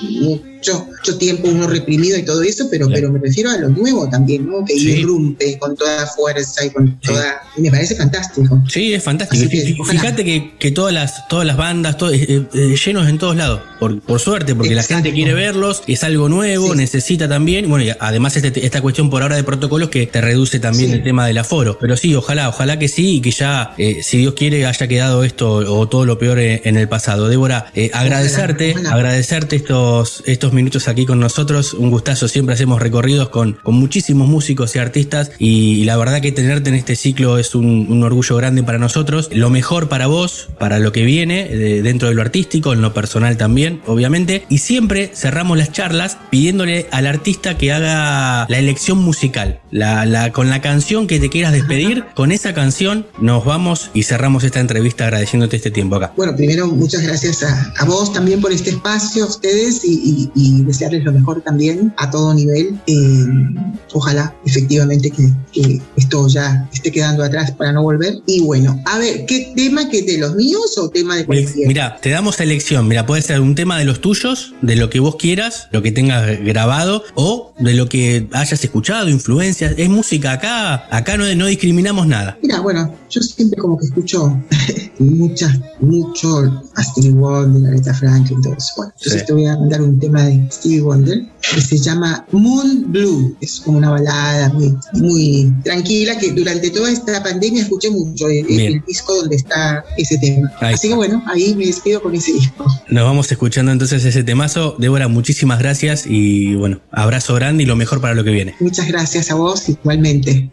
mucho, mucho tiempo uno reprimido y todo eso, pero, pero me refiero a lo nuevo también, ¿no? Que Sí. irrumpe con toda fuerza y con toda... Y me parece fantástico. Sí, es fantástico. Que. Fíjate que, que todas las todas las bandas, todo, eh, eh, llenos en todos lados, por, por suerte, porque la gente quiere verlos, es algo nuevo, Sí. necesita también, bueno, y además este- esta cuestión por ahora de protocolos que te reduce también el tema del aforo. Pero sí, ojalá, ojalá que sí y que ya, eh, si Dios quiere, haya quedado esto o todo lo peor en, en el pasado. Débora, eh, agradecerte, agradecerte estos, estos minutos aquí con nosotros, un gustazo, siempre hacemos recorridos con, con muchísimos músicos y artistas y, la verdad que tenerte en este ciclo es un, un orgullo grande para nosotros. Lo mejor para vos, para lo que viene, eh, dentro de lo artístico, en lo personal también, obviamente. Y siempre cerramos las charlas pidiéndole al artista que haga la elección musical. La, la- con la canción que te quieras despedir, con esa canción nos vamos y cerramos esta entrevista agradeciéndote este tiempo acá. Bueno, primero muchas gracias a, a vos también por este espacio, a ustedes, y, y- y desearles lo mejor también a todo nivel. Eh, ojalá efectivamente que, que esto ya esté quedando atrás para no volver. Y bueno, a ver, ¿qué tema que de los míos o tema de cualquiera? Mira, te damos elección. Mira, puede ser un tema de los tuyos, de lo que vos quieras, lo que tengas grabado, o de lo que hayas escuchado, influencias. Es música acá, acá no, no discriminamos nada. Mira, bueno, yo siempre como que escucho muchas, mucho a Stevie Wonder, Aretha Franklin, todo eso. Bueno, entonces Sí. te voy a mandar un tema de Stevie Wonder que se llama Moon Blue. Es como una balada muy, muy tranquila que durante toda esta pandemia escuché mucho el, disco donde está ese tema. Ahí Así que bueno, ahí me despido con ese disco. Nos vamos escuchando entonces ese temazo. Débora, muchísimas gracias y bueno, abrazo grande y lo mejor para lo que viene. Muchas gracias a vos igualmente.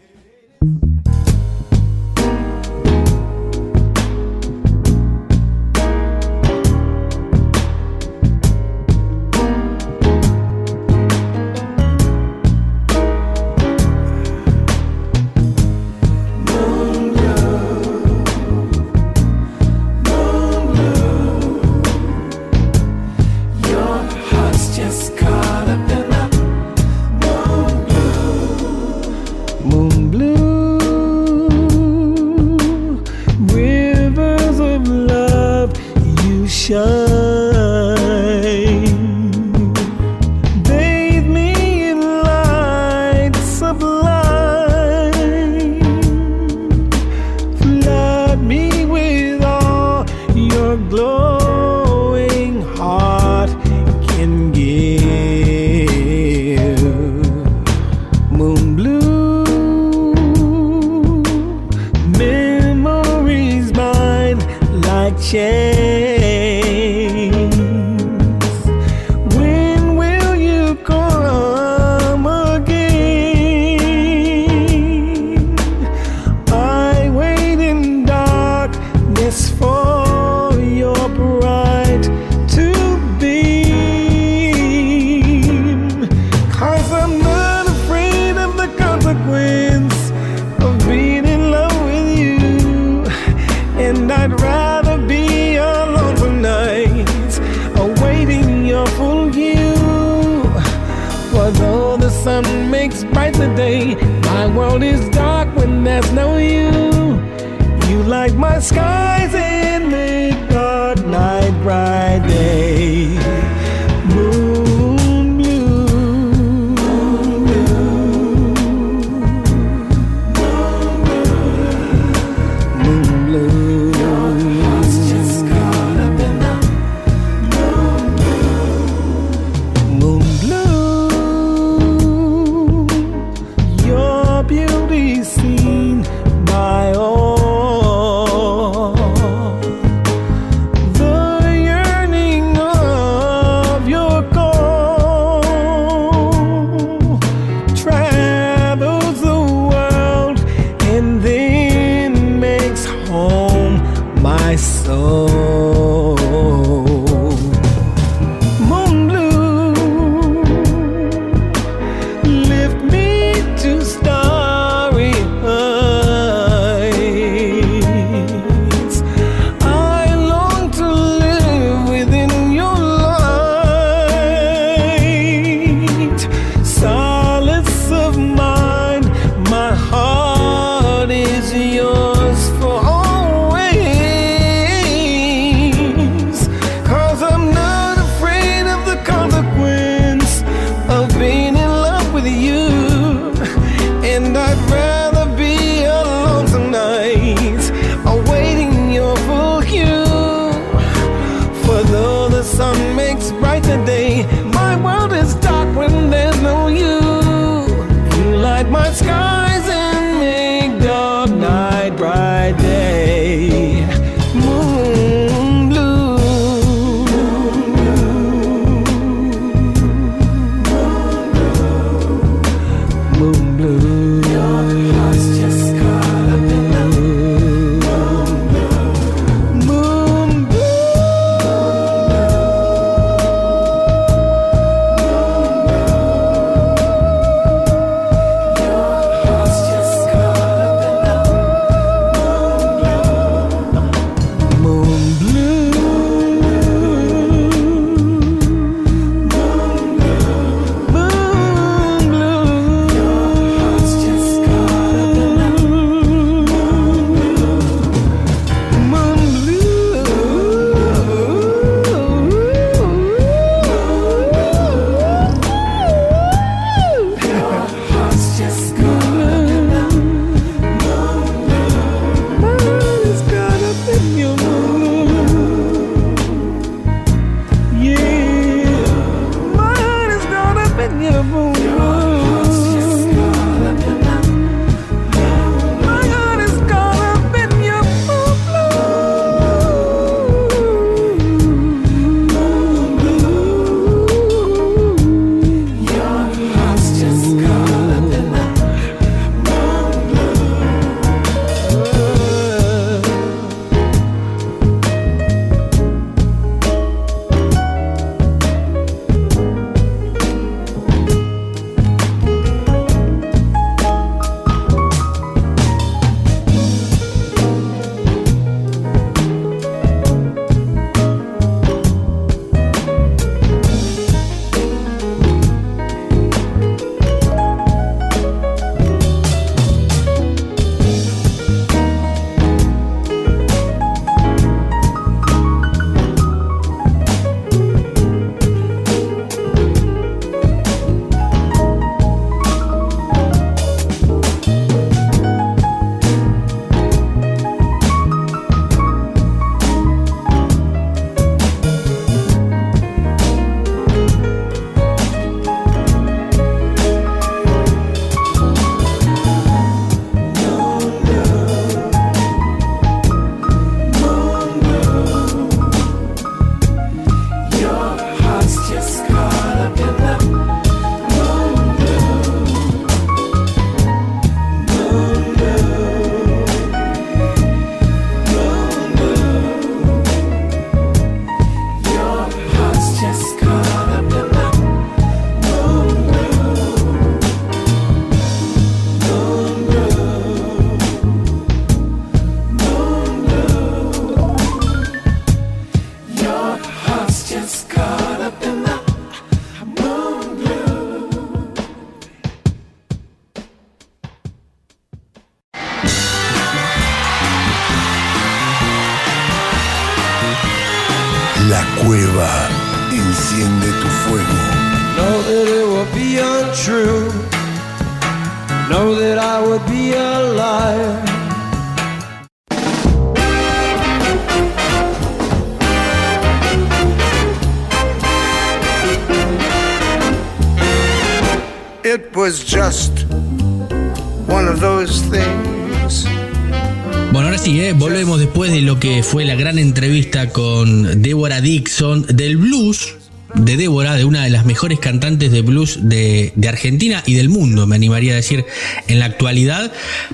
Que fue la gran entrevista con Deborah Dixon del blues. De Débora, de una de las mejores cantantes de blues de, de Argentina y del mundo, me animaría a decir, en la actualidad.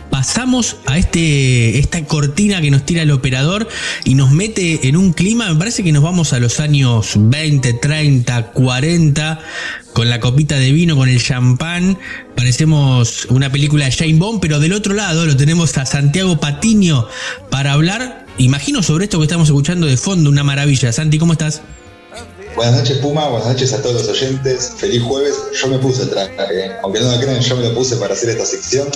Pasamos a este, esta cortina que nos tira el operador y nos mete en un clima, me parece que nos vamos a los años 20, 30, 40, con la copita de vino, con el champán. Parecemos una película de Jane Bond, pero del otro lado lo tenemos a Santiago Patiño para hablar, imagino, sobre esto que estamos escuchando de fondo, una maravilla. Santi, ¿cómo estás? Buenas noches Puma, buenas noches a todos los oyentes, feliz jueves. Yo me puse el traje, ¿eh? aunque no lo crean, yo me lo puse para hacer esta sección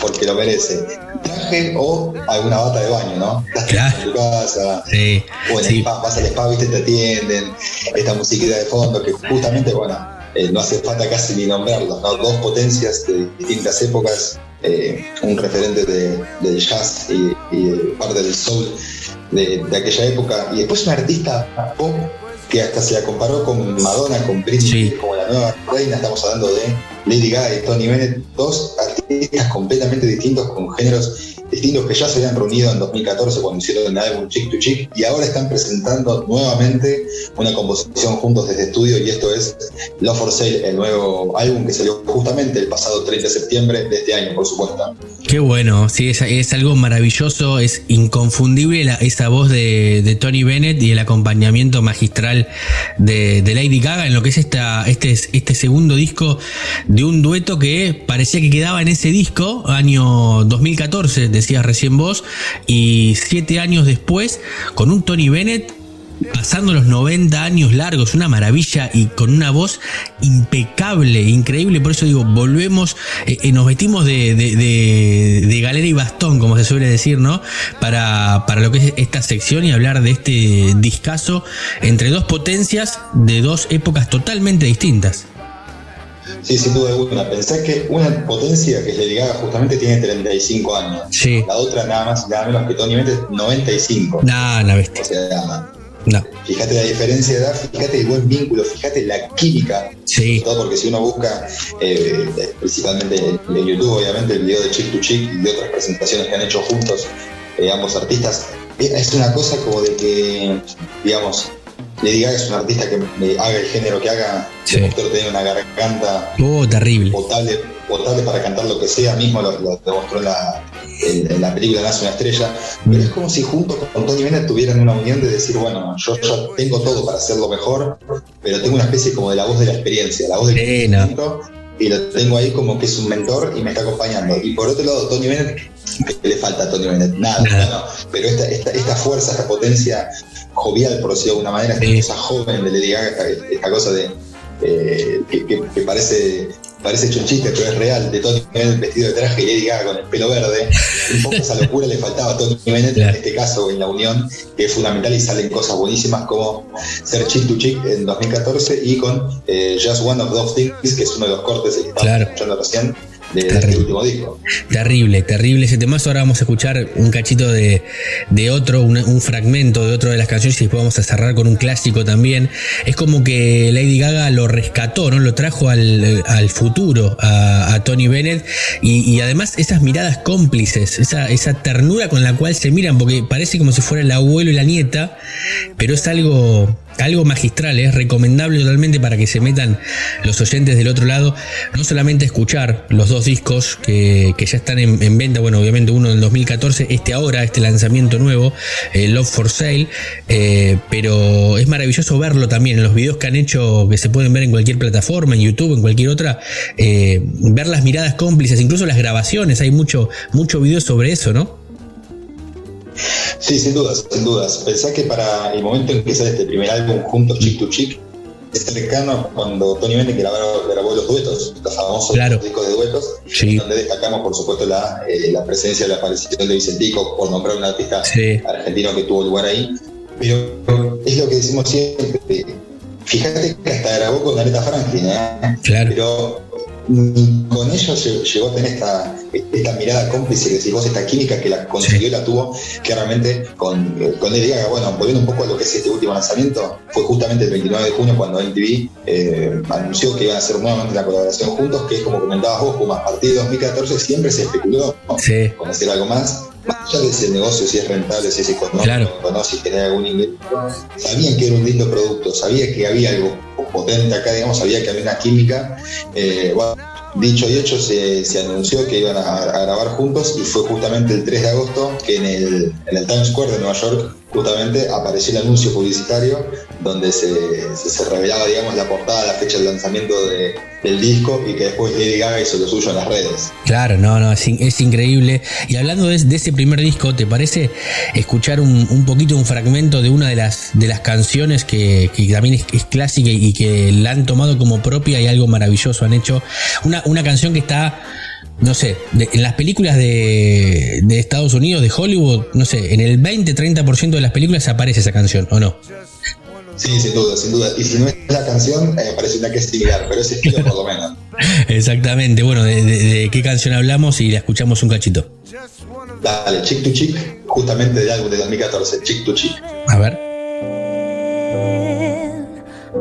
porque lo merece. Traje o alguna bata de baño, ¿no? Estás Claro. en tu casa, Sí, o en sí. el spa, vas al spa, viste, te atienden, esta musiquita de fondo que justamente, bueno, eh, no hace falta casi ni nombrarlos, ¿no? Dos potencias de distintas épocas, eh, un referente de- del jazz y, y parte del soul de, de aquella época, y después un artista pop que hasta se la comparó con Madonna, con Britney, Sí. como la nueva reina, estamos hablando de Lady Gaga y Tony Bennett, dos artistas completamente distintos con géneros distintos que ya se habían reunido en 2014 cuando hicieron el álbum Chick to Chick y ahora están presentando nuevamente una composición juntos desde estudio y esto es Love for Sale, el nuevo álbum que salió justamente el pasado 30 de septiembre de este año, por supuesto. Qué bueno, sí, es, es algo maravilloso, es inconfundible esa voz de, de Tony Bennett y el acompañamiento magistral de, de Lady Gaga en lo que es esta, este, este segundo disco de un dueto que parecía que quedaba en ese disco, año 2014, decías recién vos, y siete años después, con un Tony Bennett pasando los 90 años largos, una maravilla y con una voz impecable, increíble. Por eso digo, volvemos, eh, eh, nos metimos de, de, de- de galera y bastón, como se suele decir, ¿no? Para, para lo que es esta sección y hablar de este discazo entre dos potencias de dos épocas totalmente distintas. Sí, sin duda alguna. Pensás que una potencia que es Lady Gaga justamente tiene 35 años. Sí. La otra nada más nada menos que Tony Bennett 95. Nada, la bestia. O sea, No. Fíjate la diferencia de edad, fíjate el buen vínculo, fíjate la química. Sí. Todo porque si uno busca, eh, principalmente en, en YouTube, obviamente, el video de Chick to Chick y de otras presentaciones que han hecho juntos eh, ambos artistas, eh, es una cosa como de que, digamos, Lady Gaga es un artista que me haga el género que haga, Sí. tener una garganta Oh, terrible. potable, potable para cantar lo que sea, mismo lo, lo demostró en la, en, en la película Nace una estrella, pero es como si junto con Tony Bennett tuvieran una unión de decir, bueno, yo ya tengo todo para hacerlo mejor, pero tengo una especie como de la voz de la experiencia, la voz del y lo tengo ahí como que es un mentor y me está acompañando. Y por otro lado, Tony Bennett, ¿qué le falta a Tony Bennett? Nada, Nada. no, no. pero esta, esta, esta fuerza, esta potencia jovial, por decirlo de alguna manera, esta Sí. cosa joven de Lady Gaga, esta, esta cosa de eh, que, que- que parece parece hecho un chiste, pero es real, de Tony Bennett vestido de traje y Lady Gaga con el pelo verde. Un poco esa locura le faltaba a Tony Bennett en este caso, en la unión, que es fundamental y salen cosas buenísimas como ser Chick to Chick en 2014 y con eh, Just One of Those Things, que es uno de los cortes que estábamos Claro. escuchando recién de, de Terrible. este último disco. Terrible, terrible ese temazo. Ahora vamos a escuchar un cachito de, de otro, un, un fragmento de otro de las canciones y después vamos a cerrar con un clásico también. Es como que Lady Gaga lo rescató, ¿no? Lo trajo al, al futuro a, a Tony Bennett y, y además esas miradas cómplices, esa, esa ternura con la cual se miran, porque parece como si fuera el abuelo y la nieta, pero es algo algo magistral, es recomendable totalmente para que se metan los oyentes del otro lado, no solamente escuchar los dos discos que, que ya están en, en venta, bueno, obviamente uno en 2014, este ahora, este lanzamiento nuevo, eh, Love for Sale, eh, pero es maravilloso verlo también en los videos que han hecho, que se pueden ver en cualquier plataforma, en YouTube, en cualquier otra, eh, ver las miradas cómplices, incluso las grabaciones, hay mucho, mucho video sobre eso, ¿no? Sí, sin dudas, sin dudas. Pensá que para el momento en que sale este primer álbum juntos, Chick to Chick, es cercano a cuando Tony Bennett grabó, grabó los duetos, los famosos Claro. discos de duetos, Sí. donde destacamos, por supuesto, la, eh, la presencia de la aparición de Vicentico, por nombrar un artista Sí. argentino que tuvo lugar ahí. Pero es lo que decimos siempre. Fíjate que hasta grabó con Aretha Franklin, ¿eh? Claro. Pero ni con ellos lle- llegó a tener esta, esta mirada cómplice, que decís vos, esta química que la consiguió y la tuvo, que realmente con, con Lady Gaga, bueno, volviendo un poco a lo que es este último lanzamiento, fue justamente el 29 de junio cuando MTV eh, anunció que iban a hacer nuevamente una colaboración juntos, que es como comentabas vos, como a partir de 2014 siempre se especuló Sí. con hacer algo más, más allá de ese negocio, si es rentable, si es económico, Claro. no, si genera algún ingreso, sabían que era un lindo producto, sabía que había algo potente acá, digamos, sabía que había una química. eh, bueno, dicho y hecho, se, se anunció que iban a, grabar juntos y fue justamente el 3 de agosto que en el, en el Times Square de Nueva York justamente apareció el anuncio publicitario donde se, se, revelaba, digamos, la portada, la fecha del lanzamiento de- del disco y que después Lady Gaga hizo lo suyo en las redes. Claro, no, no, es, es increíble. Y hablando de, de ese primer disco, ¿te parece escuchar un, un poquito un fragmento de una de las, de las canciones que, que también es, es clásica y que la han tomado como propia y algo maravilloso han hecho? Una, una canción que está, no sé, de- en las películas de, de Estados Unidos, de Hollywood, no sé, en el 20-30% de las películas aparece esa canción, ¿o no? Sí, sin duda, sin duda. Y si no es la canción, eh, parece una que es similar, pero ese estilo por lo menos. Exactamente, bueno, de, de- de qué canción hablamos y la escuchamos un cachito. Dale, Chick to Chick, justamente del álbum de 2014, Chick to Chick. A ver.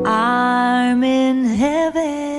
I'm in heaven,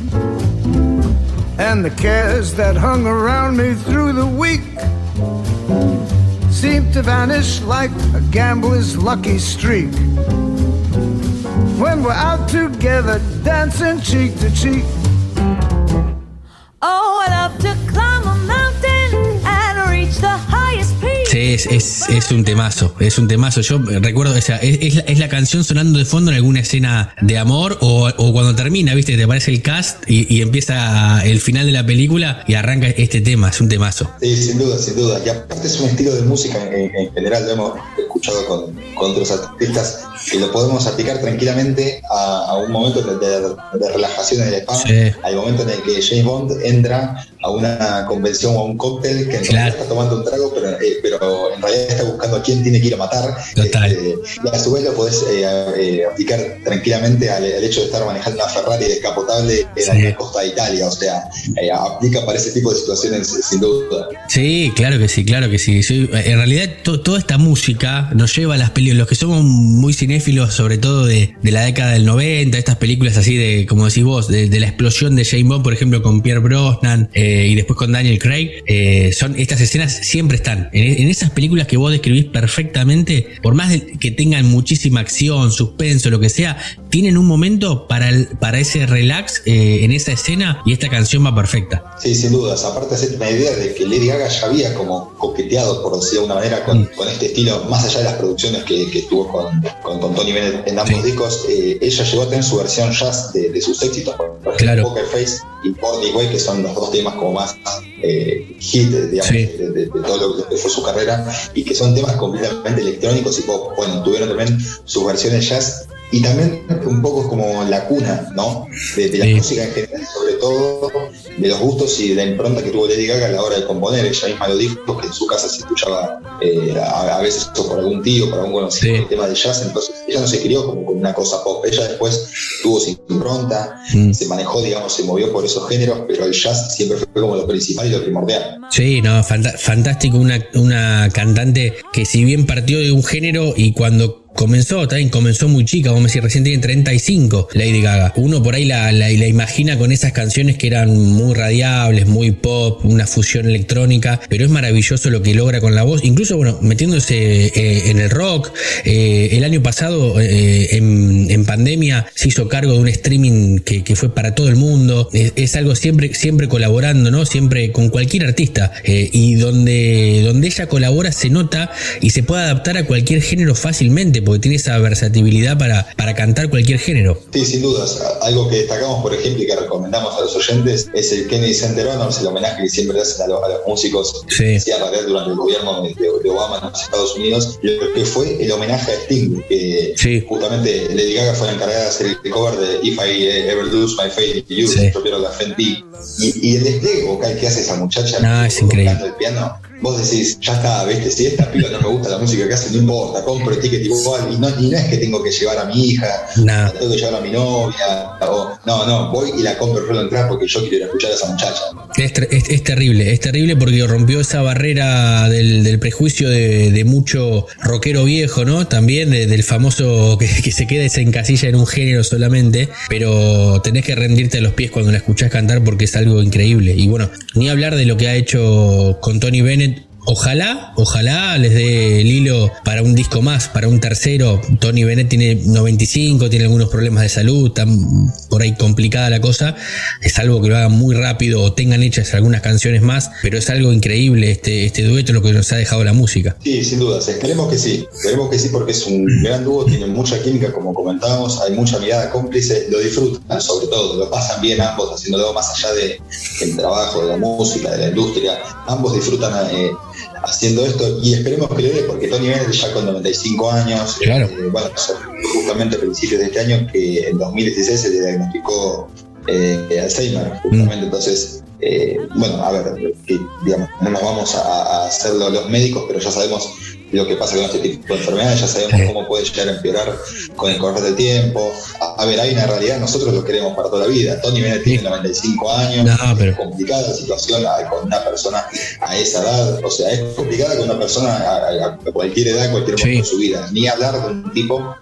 And the cares that hung around me through the week seem to vanish like a gambler's lucky streak. When we're out together dancing cheek to cheek. Sí, es, es, es un temazo, es un temazo. Yo recuerdo, o sea, es, es la, es la canción sonando de fondo en alguna escena de amor o, o cuando termina, ¿viste? Te aparece el cast y, y empieza el final de la película y arranca este tema, es un temazo. Sí, sin duda, sin duda. Y aparte es un estilo de música en, en general, lo hemos escuchado con, con otros artistas, que lo podemos aplicar tranquilamente a, a un momento de, de- de relajación en el spa, Sí. al momento en el que James Bond entra a una convención o a un cóctel que en realidad está tomando un trago, pero, eh, pero en realidad está buscando a quién tiene que ir a matar. Total. Este, y a su vez lo podés eh, eh, aplicar tranquilamente al, al hecho de estar manejando una Ferrari descapotable en la costa de Italia. O sea, eh, aplica para ese tipo de situaciones eh, sin duda. Sí, claro que sí, claro que sí. Sí, En realidad to- toda esta música nos lleva a las películas, los que somos muy sobre todo de, de la década del 90, estas películas así de, como decís vos, de, de la explosión de James Bond, por ejemplo, con Pierre Brosnan eh, y después con Daniel Craig, eh, son estas escenas siempre están. En, en esas películas que vos describís perfectamente, por más de que tengan muchísima acción, suspenso, lo que sea, tienen un momento para, el- para ese relax eh, en esa escena y esta canción va perfecta. Sí, sin dudas. Aparte, hacerte una idea de que Lady Gaga ya había como coqueteado, por decirlo de alguna manera, con, con este estilo, más allá de las producciones que, que tuvo con, con, con Tony Bennett en ambos discos, eh, ella llegó a tener su versión jazz de, de sus éxitos, por ejemplo, Claro. Poker Face y This Way, que son los dos temas como más eh, hit, digamos, Sí. de, de- de todo lo que fue su carrera, y que son temas completamente electrónicos y pop. Bueno, tuvieron también sus versiones jazz. Y también un poco como la cuna, ¿no? De, de la Sí. música en general, sobre todo de los gustos y de la impronta que tuvo Lady Gaga a la hora de componer. Ella misma lo dijo, que en su casa se escuchaba eh, a, a veces o por algún tío, por algún conocido, el tema de jazz. Entonces ella no se crió como con una cosa pop. Ella después tuvo su impronta, Mm. se manejó, digamos, se movió por esos géneros, pero el jazz siempre fue como lo principal y lo primordial. Sí, no, fantástico una, una cantante que si bien partió de un género y cuando comenzó, también comenzó muy chica, vamos a decir, recién tiene 35 Lady Gaga. Uno por ahí la, la, imagina con esas canciones que eran muy radiables, muy pop, una fusión electrónica, pero es maravilloso lo que logra con la voz, incluso, bueno, metiéndose eh, en el rock. Eh, el año pasado, eh, en, en pandemia, se hizo cargo de un streaming que, que fue para todo el mundo. Es, es algo siempre, siempre colaborando, ¿no? Siempre con cualquier artista. Y donde, donde ella colabora se nota y se puede adaptar a cualquier género fácilmente, porque tiene esa versatilidad para, para cantar cualquier género. Sí, sin dudas. Algo que destacamos, por ejemplo, y que recomendamos a los oyentes es el Kennedy Center Honors, el homenaje que siempre hacen a, los- a los músicos Sí. que hacían radiar durante el gobierno de, de Obama en los Estados Unidos, lo que fue el homenaje a Sting, que Sí. justamente Lady Gaga fue la encargada de hacer el cover de If I Ever Lose My Faith in You, Sí. yo pierdo la fe en ti. Y, y el despliegue vocal que hace esa muchacha No, es increíble. tocando el piano, vos decís, ya está, viste, si esta piba no me gusta la música que hace, no importa, compro el ticket y no, y no es que tengo que llevar a mi hija, la tengo que llevar a mi novia, o no, no, voy y la compro el entrada porque yo quiero ir a escuchar a esa muchacha. Es, ter- es- es terrible, es terrible porque rompió esa barrera del, del prejuicio de, de mucho rockero viejo, ¿no? También de- del famoso que, que se queda y se encasilla en un género solamente, pero tenés que rendirte a los pies cuando la escuchás cantar porque es algo increíble. Y bueno, ni hablar de lo que ha hecho con Tony Bennett. Ojalá, ojalá les dé el hilo para un disco más, para un tercero. Tony Bennett tiene 95, tiene algunos problemas de salud, está por ahí complicada la cosa. Es algo que lo hagan muy rápido o tengan hechas algunas canciones más, pero es algo increíble este, este dueto, lo que nos ha dejado la música. Sí, sin dudas, esperemos que sí, esperemos que sí porque es un gran dúo, tienen mucha química como comentábamos, hay mucha mirada cómplice, lo disfrutan sobre todo, lo pasan bien ambos haciéndolo más allá de, del trabajo, de la música, de la industria, ambos disfrutan eh, haciendo esto y esperemos que le dé porque Tony Bennett ya con 95 años, Claro. eh, bueno, justamente a principios de este año que en 2016 se le diagnosticó eh, Alzheimer, justamente, entonces eh, bueno, a ver, que, digamos, no nos vamos a, a hacerlo los médicos, pero ya sabemos lo que pasa con este tipo de enfermedades, ya sabemos cómo puede llegar a empeorar con el correr del tiempo. A, a ver, hay una realidad, nosotros lo queremos para toda la vida. Tony Bennett tiene 95 años, No, pero- es complicada la situación a- con una persona a esa edad, o sea, es complicada con una persona a, a- a cualquier edad, cualquier momento de su vida, ni hablar de un tipo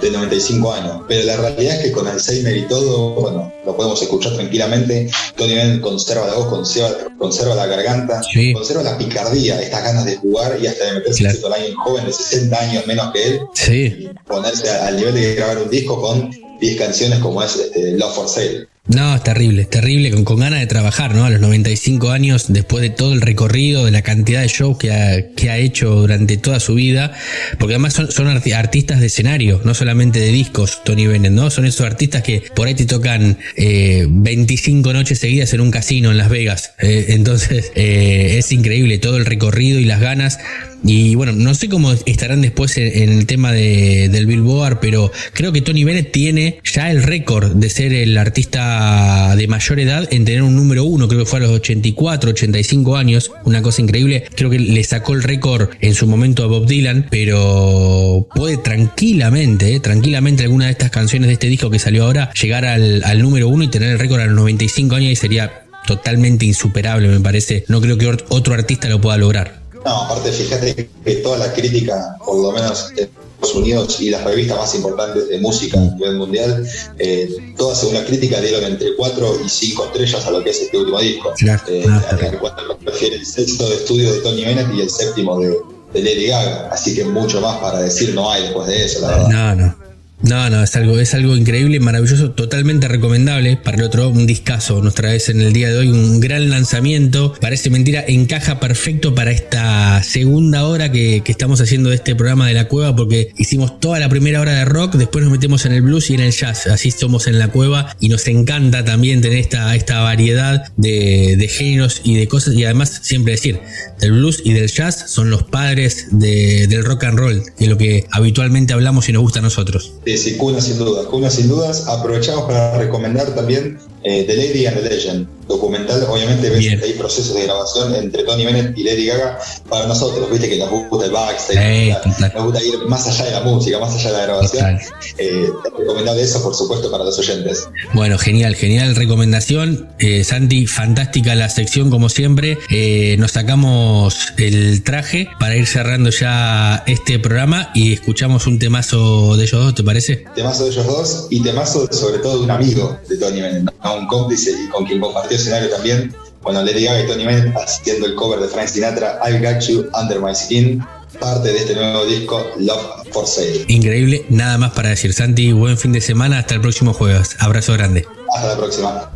de 95 años. Pero la realidad es que con Alzheimer y todo, bueno, lo podemos escuchar tranquilamente. Tony Bennett conserva la voz, conserva, conserva la garganta, Sí. conserva la picardía, estas ganas de jugar y hasta de meterse Claro. siendo alguien joven de 60 años menos que él, Sí, ponerse al nivel de grabar un disco con 10 canciones como es este, Love for Sale. No, es terrible, es terrible, con, con ganas de trabajar, ¿no? A los 95 años, después de todo el recorrido, de la cantidad de shows que ha, que ha hecho durante toda su vida, porque además son, son arti- artistas de escenario, no solamente de discos, Tony Bennett, ¿no? Son esos artistas que por ahí te tocan eh, 25 noches seguidas en un casino en Las Vegas. Eh, entonces, eh, es increíble todo el recorrido y las ganas. Y bueno, no sé cómo estarán después en, el tema de- del Billboard, pero creo que Tony Bennett tiene ya el récord de ser el artista de mayor edad en tener un número uno, creo que fue a los 84, 85 años, una cosa increíble. Creo que le sacó el récord en su momento a Bob Dylan, pero puede tranquilamente, eh, tranquilamente alguna de estas canciones de este disco que salió ahora, llegar al, al número uno y tener el récord a los 95 años y sería totalmente insuperable, me parece. No creo que otro artista lo pueda lograr. No, aparte, fíjate que toda la crítica, por lo menos en Estados Unidos y las revistas más importantes de música a nivel mundial, eh, todas según la crítica dieron entre 4 y 5 estrellas a lo que es este último disco. Claro, Eh, ah, a cual el sexto de estudio de Tony Bennett y el séptimo de, de Lady Gaga. Así que mucho más para decir no hay después de eso, la verdad. No, no. No, no, es algo, es algo increíble, maravilloso, totalmente recomendable. Para el otro, un discazo. Nos traes en el día de hoy un gran lanzamiento. Parece mentira, encaja perfecto para esta segunda hora que, estamos haciendo de este programa de la cueva, porque hicimos toda la primera hora de rock, después nos metemos en el blues y en el jazz. Así somos en la cueva y nos encanta también tener esta, esta variedad de, géneros y de cosas. Y además, siempre decir, del blues y del jazz son los padres de- del rock and roll, que lo que habitualmente hablamos y nos gusta a nosotros. Sí, sí, Cuna sin dudas. Cuna sin dudas. Aprovechamos para recomendar también eh, The Lady and the Legend, documental. Obviamente ves Bien. que hay procesos de grabación entre Tony Bennett y Lady Gaga para nosotros, viste que nos gusta el backstage, Eh, nos, gusta, ir más allá de la música, más allá de la grabación. Eh, recomendable eso, por supuesto, para los oyentes. Bueno, genial, genial recomendación. Eh, Santi, fantástica la sección como siempre. Eh, nos sacamos el traje para ir cerrando ya este programa y escuchamos un temazo de ellos dos, ¿te parece? Temazo de ellos dos y temazo sobre todo de un amigo de Tony Bennett, ¿no? un cómplice con quien compartió escenario también. Bueno, Lady Gaga y Tony Bennett haciendo el cover de Frank Sinatra, I Got You Under My Skin, parte de este nuevo disco Love for Sale. Increíble, nada más para decir. Santi, buen fin de semana, hasta el próximo jueves. Abrazo grande. Hasta la próxima.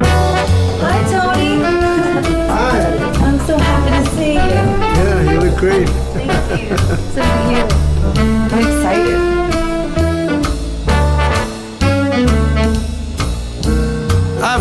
Hi, Tony. Hi. I'm so happy to see you. Yeah, you look great. Thank you. Same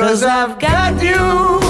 Cause I've got you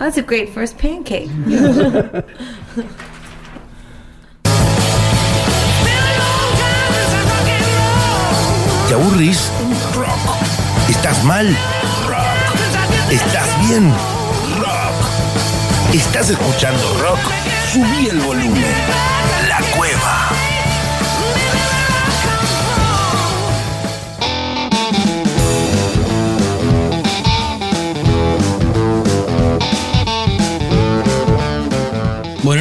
That's a great first pancake. ¿Te aburrís? Rock. ¿Estás mal? Rock. ¿Estás bien? Rock. ¿Estás escuchando rock? Subí el volumen. La cueva.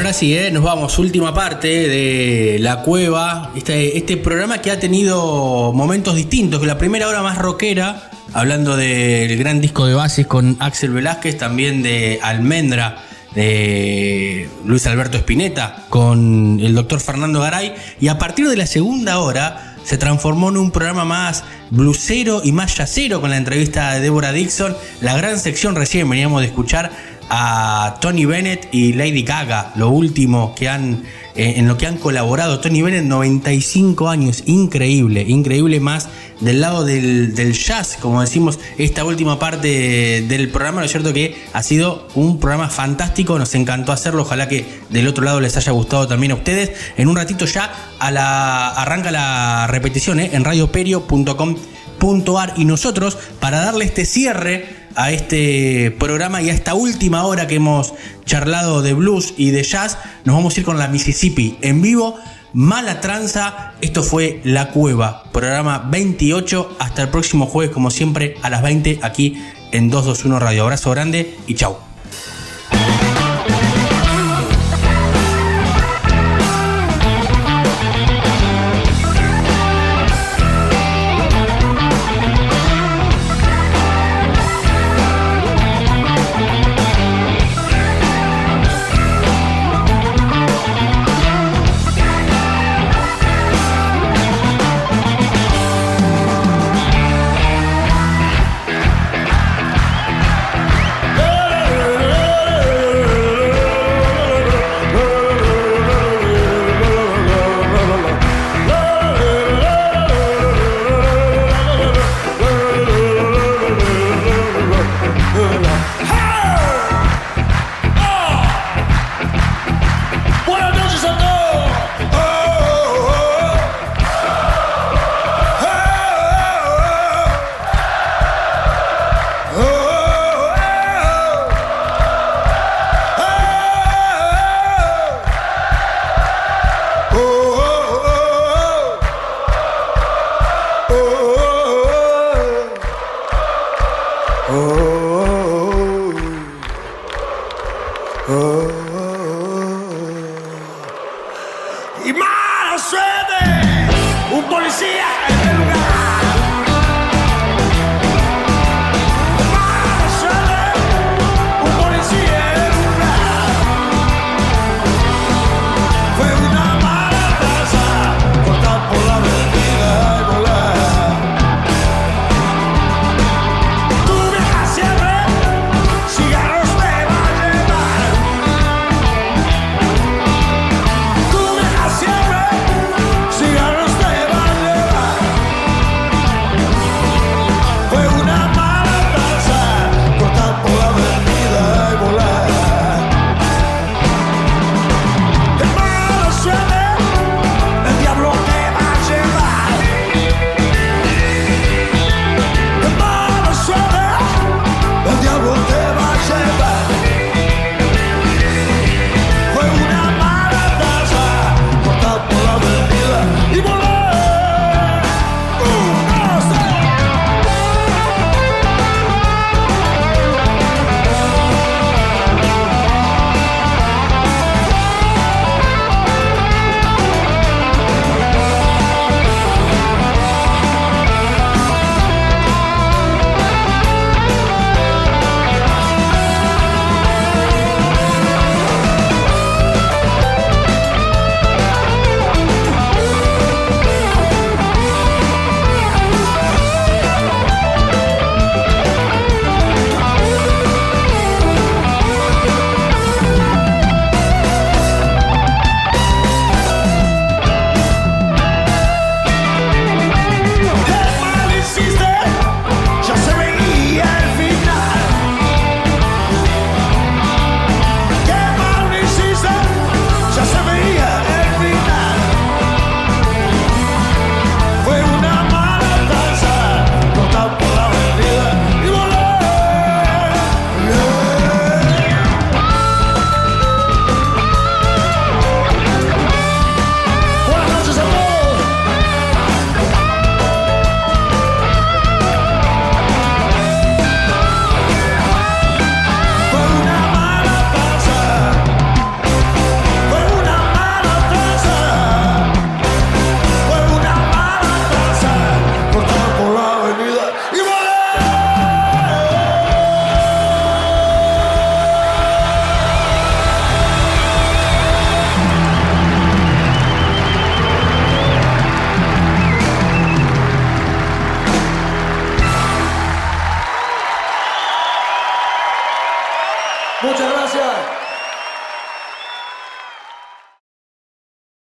Ahora sí, ¿eh? nos vamos. Última parte de La Cueva. Este, este programa que ha tenido momentos distintos. La primera hora más rockera, hablando del gran disco de bases con Axel Velázquez, también de Almendra de Luis Alberto Spinetta con el doctor Fernando Garay. Y a partir de la segunda hora se transformó en un programa más blusero y más yacero con la entrevista de Deborah Dixon. La gran sección recién veníamos de escuchar a Tony Bennett y Lady Gaga, lo último que han eh, en lo que han colaborado. Tony Bennett, 95 años, increíble, increíble más del lado del, del jazz, como decimos, esta última parte del programa, ¿no es cierto? Que ha sido un programa fantástico, nos encantó hacerlo, ojalá que del otro lado les haya gustado también a ustedes. En un ratito ya a la, arranca la repetición ¿eh? en radioperio.com.ar y nosotros, para darle este cierre a este programa y a esta última hora que hemos charlado de blues y de jazz, nos vamos a ir con la Mississippi en vivo. Mala tranza, esto fue La Cueva, programa 28. Hasta el próximo jueves, como siempre, a las 20 aquí en 221 Radio. Abrazo grande y chau.